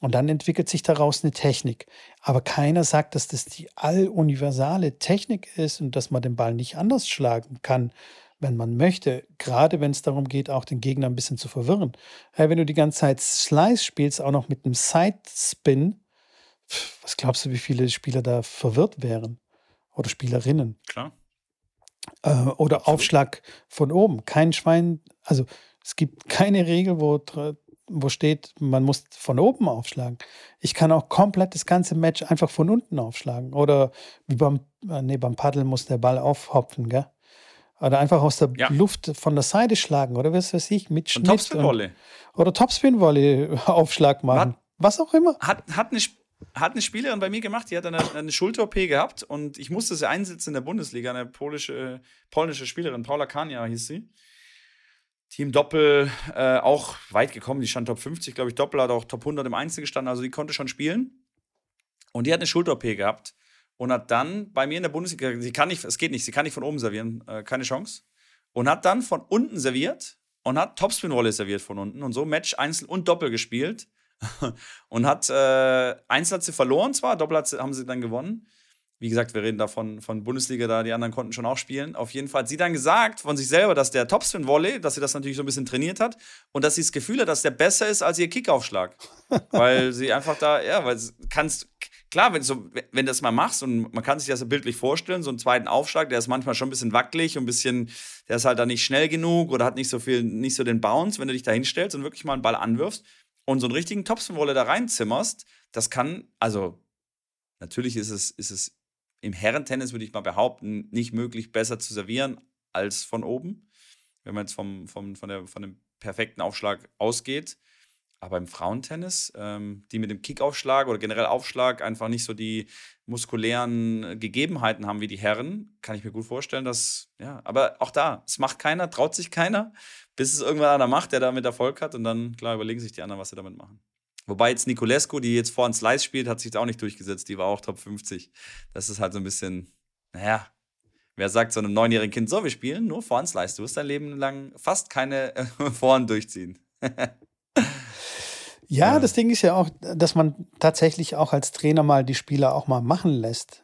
Und dann entwickelt sich daraus eine Technik. Aber keiner sagt, dass das die alluniversale Technik ist und dass man den Ball nicht anders schlagen kann, wenn man möchte, gerade wenn es darum geht, auch den Gegner ein bisschen zu verwirren. Wenn du die ganze Zeit Slice spielst, auch noch mit einem Side-Spin, was glaubst du, wie viele Spieler da verwirrt wären? Oder Spielerinnen? Klar. Äh, oder. Aufschlag von oben. Kein Schwein, also es gibt keine Regel, wo, wo steht, man muss von oben aufschlagen. Ich kann auch komplett das ganze Match einfach von unten aufschlagen. Oder wie beim, äh, nee, beim Paddeln muss der Ball aufhopfen, gell? Oder einfach aus der ja. Luft von der Seite schlagen, oder was weiß ich, mit Schnitt. Topspin-Volley. Oder Topspin-Volley-Aufschlag machen. Hat, was auch immer. Hat, hat, eine, hat eine Spielerin bei mir gemacht, die hat eine, eine Schulter-OP gehabt und ich musste sie einsetzen in der Bundesliga. Eine polische, polnische Spielerin, Paula Kania hieß sie. Team Doppel äh, auch weit gekommen. Die stand Top 50, glaube ich. Doppel hat auch Top 100 im Einzel gestanden. Also die konnte schon spielen. Und die hat eine Schulter-OP gehabt und hat dann bei mir in der Bundesliga, sie kann nicht, es geht nicht, sie kann nicht von oben servieren, äh, keine Chance. Und hat dann von unten serviert und hat Topspin-Rolle serviert von unten und so Match Einzel und Doppel gespielt. und hat äh, Einzel hat sie verloren zwar, Doppel hat sie, haben sie dann gewonnen. Wie gesagt, wir reden da von, von Bundesliga, da die anderen konnten schon auch spielen. Auf jeden Fall hat sie dann gesagt von sich selber, dass der Topspin-Volley, dass sie das natürlich so ein bisschen trainiert hat und dass sie das Gefühl hat, dass der besser ist als ihr Kickaufschlag. weil sie einfach da, ja, weil kannst, klar, wenn, so, wenn du das mal machst und man kann sich das so bildlich vorstellen, so einen zweiten Aufschlag, der ist manchmal schon ein bisschen wackelig und ein bisschen, der ist halt da nicht schnell genug oder hat nicht so viel, nicht so den Bounce, wenn du dich da hinstellst und wirklich mal einen Ball anwirfst und so einen richtigen Topspin-Wolle da reinzimmerst, das kann, also natürlich ist es, ist es im Herrentennis, würde ich mal behaupten, nicht möglich, besser zu servieren als von oben, wenn man jetzt vom, vom, von, der, von dem perfekten Aufschlag ausgeht. Aber im Frauentennis, ähm, die mit dem Kickaufschlag oder generell Aufschlag einfach nicht so die muskulären Gegebenheiten haben wie die Herren, kann ich mir gut vorstellen, dass, ja, aber auch da, es macht keiner, traut sich keiner, bis es irgendwann einer macht, der damit Erfolg hat und dann, klar, überlegen sich die anderen, was sie damit machen. Wobei jetzt Nicolescu, die jetzt vor Slice spielt, hat sich da auch nicht durchgesetzt, die war auch Top 50. Das ist halt so ein bisschen, naja, wer sagt so einem neunjährigen Kind, so, wir spielen nur vor Slice, du wirst dein Leben lang fast keine äh, Vorhand durchziehen. Ja, das Ding ist ja auch, dass man tatsächlich auch als Trainer mal die Spieler auch mal machen lässt.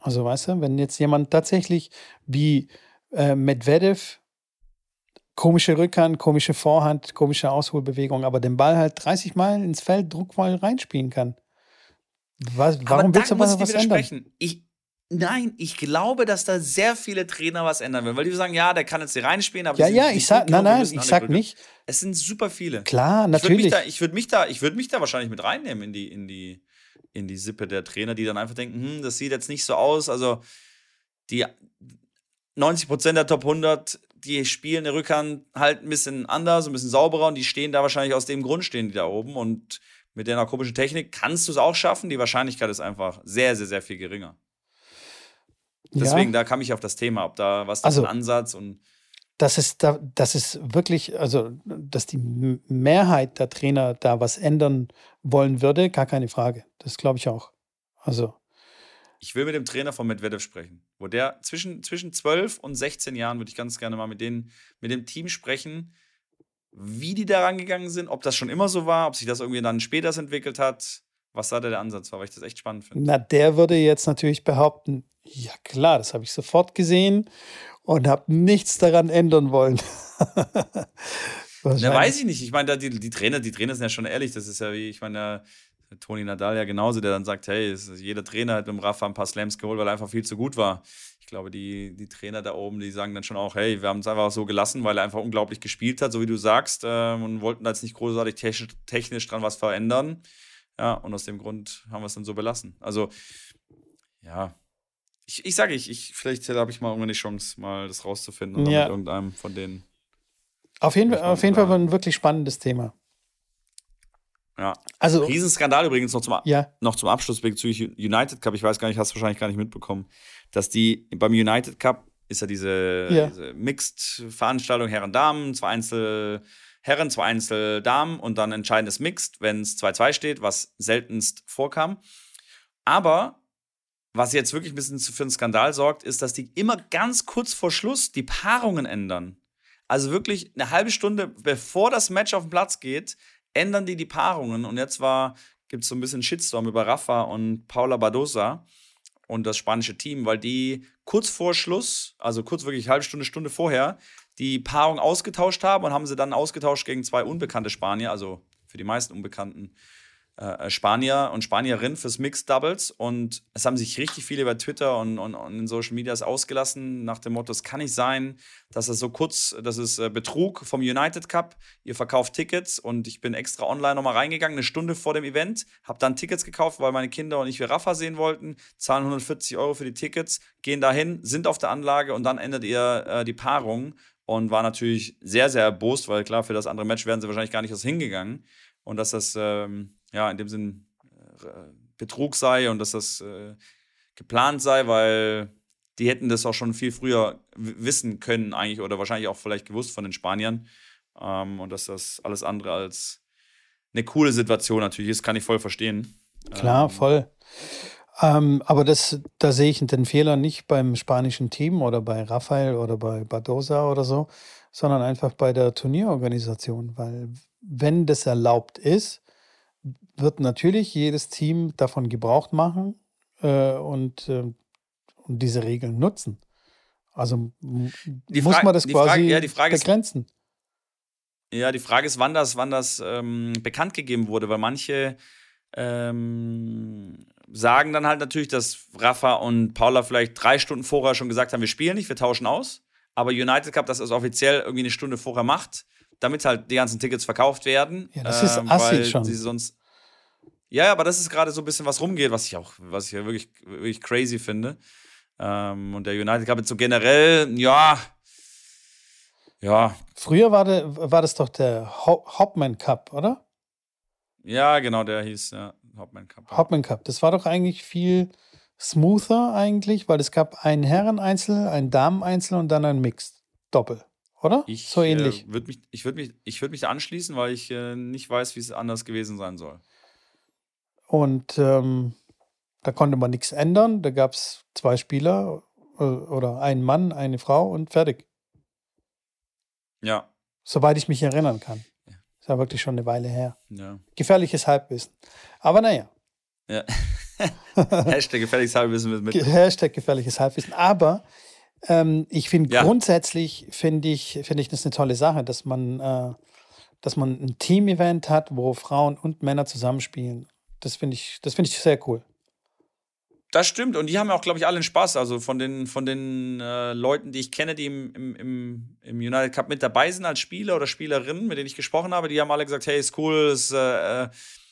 Also weißt du, wenn jetzt jemand tatsächlich wie äh, Medvedev komische Rückhand, komische Vorhand, komische Ausholbewegung, aber den Ball halt 30 Mal ins Feld druckvoll reinspielen kann. Was, warum willst du was, was ändern? Ich, Nein, ich glaube, dass da sehr viele Trainer was ändern werden, weil die sagen, ja, der kann jetzt hier reinspielen, aber ja, ja, ich sag, nein, nein, ich sag nicht. Es sind super viele. Klar, natürlich. Ich würde mich, da, ich würd mich da wahrscheinlich mit reinnehmen in die, in die, in die Sippe der Trainer, die dann einfach denken, hm, das sieht jetzt nicht so aus. Also die 90 Prozent der Top 100, die spielen in der Rückhand halt ein bisschen anders, ein bisschen sauberer und die stehen da wahrscheinlich aus dem Grund stehen die da oben und mit der komischen Technik kannst du es auch schaffen. Die Wahrscheinlichkeit ist einfach sehr, sehr, sehr viel geringer. Deswegen, ja. da kam ich auf das Thema, ob da was also, ein Ansatz und. Das ist, da, das ist wirklich, also, dass die Mehrheit der Trainer da was ändern wollen würde, gar keine Frage. Das glaube ich auch. Also. Ich will mit dem Trainer von Medvedev sprechen. Wo der zwischen, zwischen 12 und 16 Jahren würde ich ganz gerne mal mit, denen, mit dem Team sprechen, wie die da rangegangen sind, ob das schon immer so war, ob sich das irgendwie dann später entwickelt hat, was da der Ansatz war, weil ich das echt spannend finde. Na, der würde jetzt natürlich behaupten, ja klar, das habe ich sofort gesehen und habe nichts daran ändern wollen. Na, weiß ich nicht. Ich meine, die, die, Trainer, die Trainer sind ja schon ehrlich. Das ist ja wie, ich meine, Toni Nadal ja genauso, der dann sagt, hey, jeder Trainer hat mit dem Rafa ein paar Slams geholt, weil er einfach viel zu gut war. Ich glaube, die, die Trainer da oben, die sagen dann schon auch, hey, wir haben es einfach so gelassen, weil er einfach unglaublich gespielt hat, so wie du sagst, äh, und wollten da jetzt nicht großartig technisch, technisch dran was verändern. Ja, und aus dem Grund haben wir es dann so belassen. Also, ja, ich, ich sage ich, ich, vielleicht habe ich mal irgendwann die Chance, mal das rauszufinden oder ja. mit irgendeinem von denen. Auf jeden, auf jeden Fall ein wirklich spannendes Thema. Ja. Also, Riesenskandal übrigens noch zum, ja. noch zum Abschluss bezüglich United Cup. Ich weiß gar nicht, hast du wahrscheinlich gar nicht mitbekommen, dass die beim United Cup ist ja diese, ja. diese Mixed-Veranstaltung Herren-Damen, zwei Einzel Herren, zwei Einzel Damen und dann entscheidendes Mixed, wenn es 2-2 steht, was seltenst vorkam. Aber was jetzt wirklich ein bisschen für einen Skandal sorgt, ist, dass die immer ganz kurz vor Schluss die Paarungen ändern. Also wirklich eine halbe Stunde bevor das Match auf den Platz geht, ändern die die Paarungen. Und jetzt gibt es so ein bisschen Shitstorm über Rafa und Paula Badosa und das spanische Team, weil die kurz vor Schluss, also kurz wirklich eine halbe Stunde, Stunde vorher, die Paarung ausgetauscht haben und haben sie dann ausgetauscht gegen zwei unbekannte Spanier, also für die meisten Unbekannten äh, Spanier und Spanierinnen fürs Mixed Doubles. Und es haben sich richtig viele bei Twitter und, und, und, in Social Medias ausgelassen nach dem Motto, es kann nicht sein, dass es so kurz, das ist äh, Betrug vom United Cup, ihr verkauft Tickets und ich bin extra online nochmal reingegangen, eine Stunde vor dem Event, habe dann Tickets gekauft, weil meine Kinder und ich wir Rafa sehen wollten, zahlen 140 Euro für die Tickets, gehen dahin, sind auf der Anlage und dann ändert ihr äh, die Paarung und war natürlich sehr, sehr erbost, weil klar, für das andere Match wären sie wahrscheinlich gar nicht erst hingegangen. Und dass das ähm, ja, in dem Sinn äh, Betrug sei und dass das äh, geplant sei, weil die hätten das auch schon viel früher wissen können, eigentlich, oder wahrscheinlich auch vielleicht gewusst von den Spaniern. Ähm, und dass das alles andere als eine coole Situation natürlich ist, kann ich voll verstehen. Klar, ähm, voll. Ähm, aber das, da sehe ich den Fehler nicht beim spanischen Team oder bei Rafael oder bei Badosa oder so, sondern einfach bei der Turnierorganisation, weil wenn das erlaubt ist, wird natürlich jedes Team davon Gebrauch machen äh, und, äh, und diese Regeln nutzen. Also die muss man das quasi Frage, ja, begrenzen. Ist, ja, die Frage ist, wann das, wann das ähm, bekannt gegeben wurde, weil manche ähm, sagen dann halt natürlich, dass Rafa und Paula vielleicht drei Stunden vorher schon gesagt haben, wir spielen nicht, wir tauschen aus. Aber United Cup das ist offiziell irgendwie eine Stunde vorher macht, damit halt die ganzen Tickets verkauft werden. Ja, das ist ähm, assig schon. Sie sonst ja, aber das ist gerade so ein bisschen was rumgeht, was ich auch, was ich ja wirklich, wirklich crazy finde. Ähm, und der United Cup jetzt so generell, ja, ja. Früher war, de, war das doch der Hopman Cup, oder? Ja, genau, der hieß ja, Hopman Cup. Hopman Cup. Das war doch eigentlich viel smoother eigentlich, weil es gab ein Herren-Einzel, ein Damen-Einzel und dann ein Mixed Doppel, oder? Ich, so ähnlich. Äh, würd mich, ich würde mich, würd mich anschließen, weil ich äh, nicht weiß, wie es anders gewesen sein soll. Und ähm, da konnte man nichts ändern. Da gab es zwei Spieler äh, oder einen Mann, eine Frau und fertig. Ja. Soweit ich mich erinnern kann. Ja. Ist ja wirklich schon eine Weile her. Ja. Gefährliches Halbwissen. Aber naja. Ja. Hashtag gefährliches Halbwissen mit. Hashtag gefährliches Halbwissen. Aber ähm, ich finde ja. grundsätzlich finde ich, find ich das eine tolle Sache, dass man, äh, dass man ein Team-Event hat, wo Frauen und Männer zusammenspielen. Das finde ich, das ich sehr cool. Das stimmt. Und die haben ja auch, glaube ich, alle einen Spaß. Also von den, von den äh, Leuten, die ich kenne, die im, im, im, United Cup mit dabei sind als Spieler oder Spielerinnen, mit denen ich gesprochen habe, die haben alle gesagt, hey, ist cool, ist äh, äh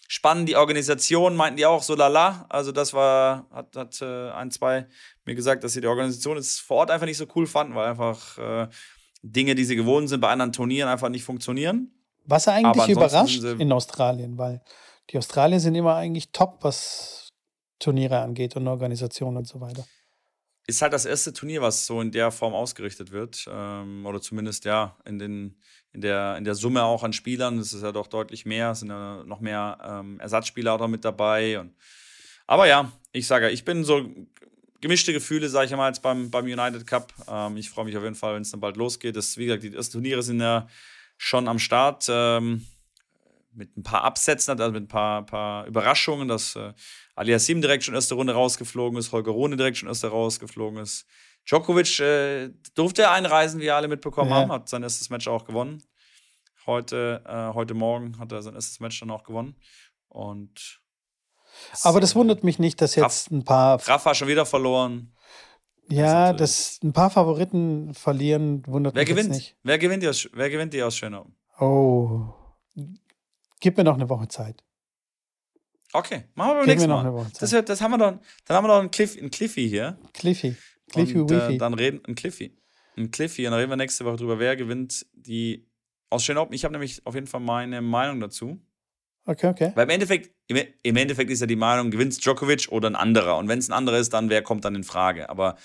spannend. Die Organisation meinten die auch so lala. Also das war, hat, hat äh, ein, zwei mir gesagt, dass sie die Organisation jetzt vor Ort einfach nicht so cool fanden, weil einfach äh, Dinge, die sie gewohnt sind, bei anderen Turnieren einfach nicht funktionieren. Was eigentlich überrascht in Australien, weil die Australier sind immer eigentlich top, was Turniere angeht und Organisationen und so weiter. Ist halt das erste Turnier, was so in der Form ausgerichtet wird. Ähm, oder zumindest ja in, den, in, der, in der Summe auch an Spielern. Das ist ja doch deutlich mehr. Es sind ja noch mehr ähm, Ersatzspieler auch mit dabei. Und, aber ja, ich sage, ich bin so gemischte Gefühle, sage ich mal, jetzt beim, beim United Cup. Ähm, ich freue mich auf jeden Fall, wenn es dann bald losgeht. Das, wie gesagt, die ersten Turniere sind ja schon am Start. Ähm, mit ein paar Absätzen, also mit ein paar, paar Überraschungen, dass äh, Aliassim direkt schon erste Runde rausgeflogen ist, Holger Rune direkt schon erste rausgeflogen ist. Djokovic äh, durfte einreisen, wie alle mitbekommen ja. haben, hat sein erstes Match auch gewonnen. Heute, äh, heute Morgen hat er sein erstes Match dann auch gewonnen. Und aber das wundert mich nicht, dass jetzt ein paar. Rafa schon wieder verloren. Ja, dass ein paar Favoriten verlieren, wundert wer mich gewinnt? nicht. Wer gewinnt die aus, wer gewinnt die aus Schönau? Oh. Gib mir noch eine Woche Zeit. Okay, machen wir beim nächsten Mal. Das, das, haben wir doch, dann haben wir noch einen, Cliff, einen Cliffy hier. Cliffy. Cliffy und, äh, dann reden, ein Cliffy. Ein Cliffy. Und dann reden wir nächste Woche drüber, wer gewinnt die aus Schönau. Ich habe nämlich auf jeden Fall meine Meinung dazu. Okay, okay. Weil im Endeffekt, im Endeffekt ist ja die Meinung, gewinnt Djokovic oder ein anderer. Und wenn es ein anderer ist, dann wer kommt dann in Frage. Aber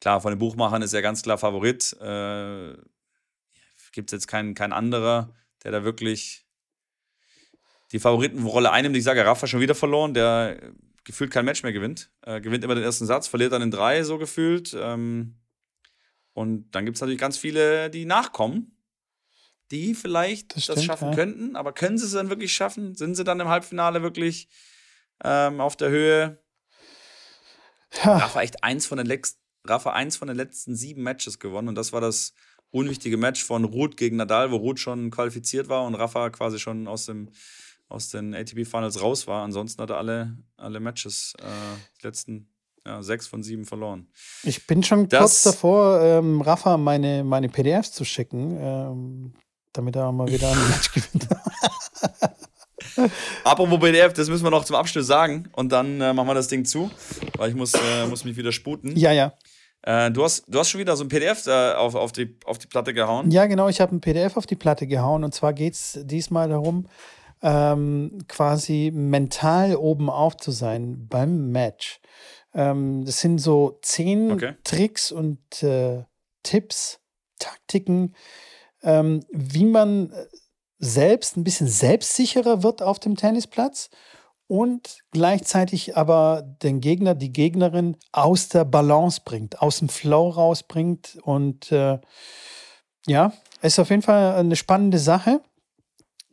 klar, von den Buchmachern ist er ganz klar Favorit. Äh, Gibt es jetzt keinen kein anderer, der da wirklich die Favoritenrolle einnimmt. Ich sage, Rafa schon wieder verloren, der gefühlt kein Match mehr gewinnt. Äh, gewinnt immer den ersten Satz, verliert dann in drei, so gefühlt. Ähm, und dann gibt es natürlich ganz viele, die nachkommen die vielleicht das, stimmt, das schaffen ja. könnten. Aber können sie es dann wirklich schaffen? Sind sie dann im Halbfinale wirklich ähm, auf der Höhe? Ja. Rafa echt eins von den letzten, Rafa eins von den letzten sieben Matches gewonnen und das war das unwichtige Match von Ruth gegen Nadal, wo Ruth schon qualifiziert war und Rafa quasi schon aus dem aus den ATP Finals raus war. Ansonsten hat er alle, alle Matches, äh, die letzten ja, sechs von sieben verloren. Ich bin schon das, kurz davor, ähm, Rafa meine, meine PDFs zu schicken. Ähm, damit er mal wieder ein Match gewinnt. Apropos PDF, das müssen wir noch zum Abschluss sagen und dann äh, machen wir das Ding zu, weil ich muss, äh, muss mich wieder sputen. Ja, ja. Äh, du, hast, du hast schon wieder so ein PDF äh, auf, auf, die, auf die Platte gehauen. Ja, genau, ich habe ein PDF auf die Platte gehauen und zwar geht es diesmal darum, ähm, quasi mental oben auf zu sein beim Match. Ähm, das sind so zehn okay. Tricks und äh, Tipps, Taktiken, ähm, wie man äh, selbst ein bisschen selbstsicherer wird auf dem Tennisplatz und gleichzeitig aber den Gegner, die Gegnerin aus der Balance bringt, aus dem Flow rausbringt. Und äh, ja, ist auf jeden Fall eine spannende Sache.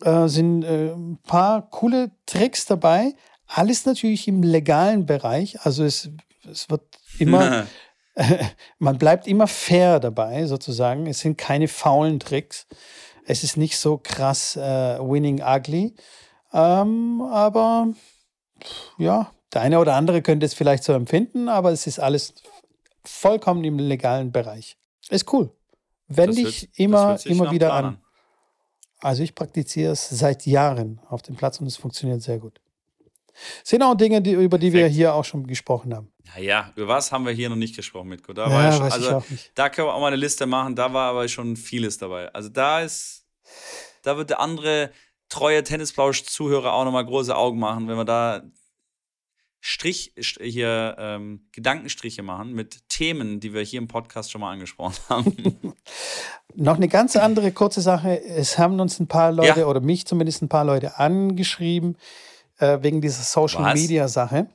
Äh, sind äh, ein paar coole Tricks dabei. Alles natürlich im legalen Bereich. Also es, es wird immer man bleibt immer fair dabei, sozusagen. Es sind keine faulen Tricks. Es ist nicht so krass äh, winning ugly. Ähm, aber ja, der eine oder andere könnte es vielleicht so empfinden, aber es ist alles vollkommen im legalen Bereich. Ist cool. Wende ich immer, immer wieder an. Also ich praktiziere es seit Jahren auf dem Platz und es funktioniert sehr gut. Sind auch Dinge, die, über die Perfekt. wir hier auch schon gesprochen haben. Naja, über was haben wir hier noch nicht gesprochen, Mitko? Da, ja schon, also, da können wir auch mal eine Liste machen, da war aber schon vieles dabei. Also da ist, da wird der andere treue Tennisplausch-Zuhörer auch nochmal große Augen machen, wenn wir da Strich hier ähm, Gedankenstriche machen mit Themen, die wir hier im Podcast schon mal angesprochen haben. Noch eine ganz andere kurze Sache. Es haben uns ein paar Leute ja. oder mich zumindest ein paar Leute angeschrieben äh, wegen dieser Social Media Sache.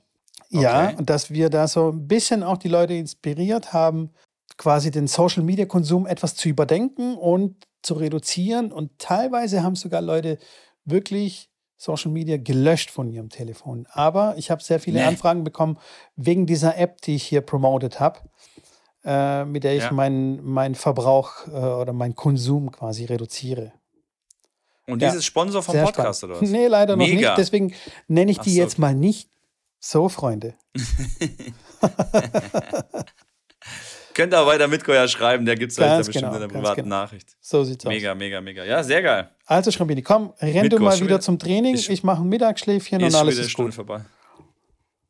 Ja, und dass wir da so ein bisschen auch die Leute inspiriert haben, quasi den Social Media Konsum etwas zu überdenken und zu reduzieren. Und teilweise haben sogar Leute wirklich Social Media gelöscht von ihrem Telefon. Aber ich habe sehr viele nee. Anfragen bekommen wegen dieser App, die ich hier promotet habe, äh, mit der ich ja. meinen mein Verbrauch äh, oder meinen Konsum quasi reduziere. Und ja. dieses Sponsor vom Podcast spannend. oder was? Nee, leider Mega. noch nicht. Deswegen nenne ich die so. jetzt mal nicht So, Freunde. Könnt ihr auch weiter mit Goya schreiben, der gibt es euch da bestimmt genau, in der privaten genau. Nachricht. So sieht's Mega, aus. mega, mega. Ja, sehr geil. Also, Schrambini, komm, renn Mit du mal wieder zum Training. ist- Ich mache ein Mittagsschläfchen und alles ist Stunde gut. vorbei.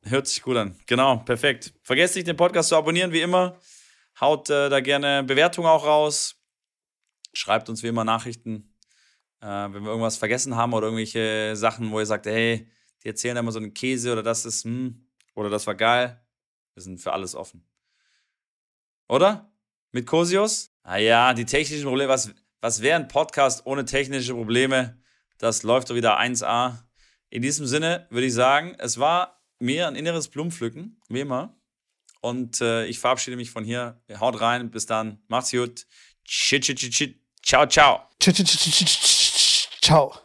Hört sich gut an. Genau, perfekt. Vergesst nicht, den Podcast zu abonnieren, wie immer. Haut äh, da gerne Bewertungen auch raus. Schreibt uns wie immer Nachrichten, äh, wenn wir irgendwas vergessen haben oder irgendwelche Sachen, wo ihr sagt, hey, die erzählen immer so einen Käse oder das ist, hm, oder das war geil. Wir sind für alles offen. Oder? Mit Cosius? Ah ja, die technischen Probleme. Was, was wäre ein Podcast ohne technische Probleme? Das läuft doch wieder 1A. In diesem Sinne würde ich sagen, es war mir ein inneres Blumenpflücken, wie immer. Und äh, ich verabschiede mich von hier. Haut rein, bis dann. Macht's gut. Ciao, ciao. Ciao.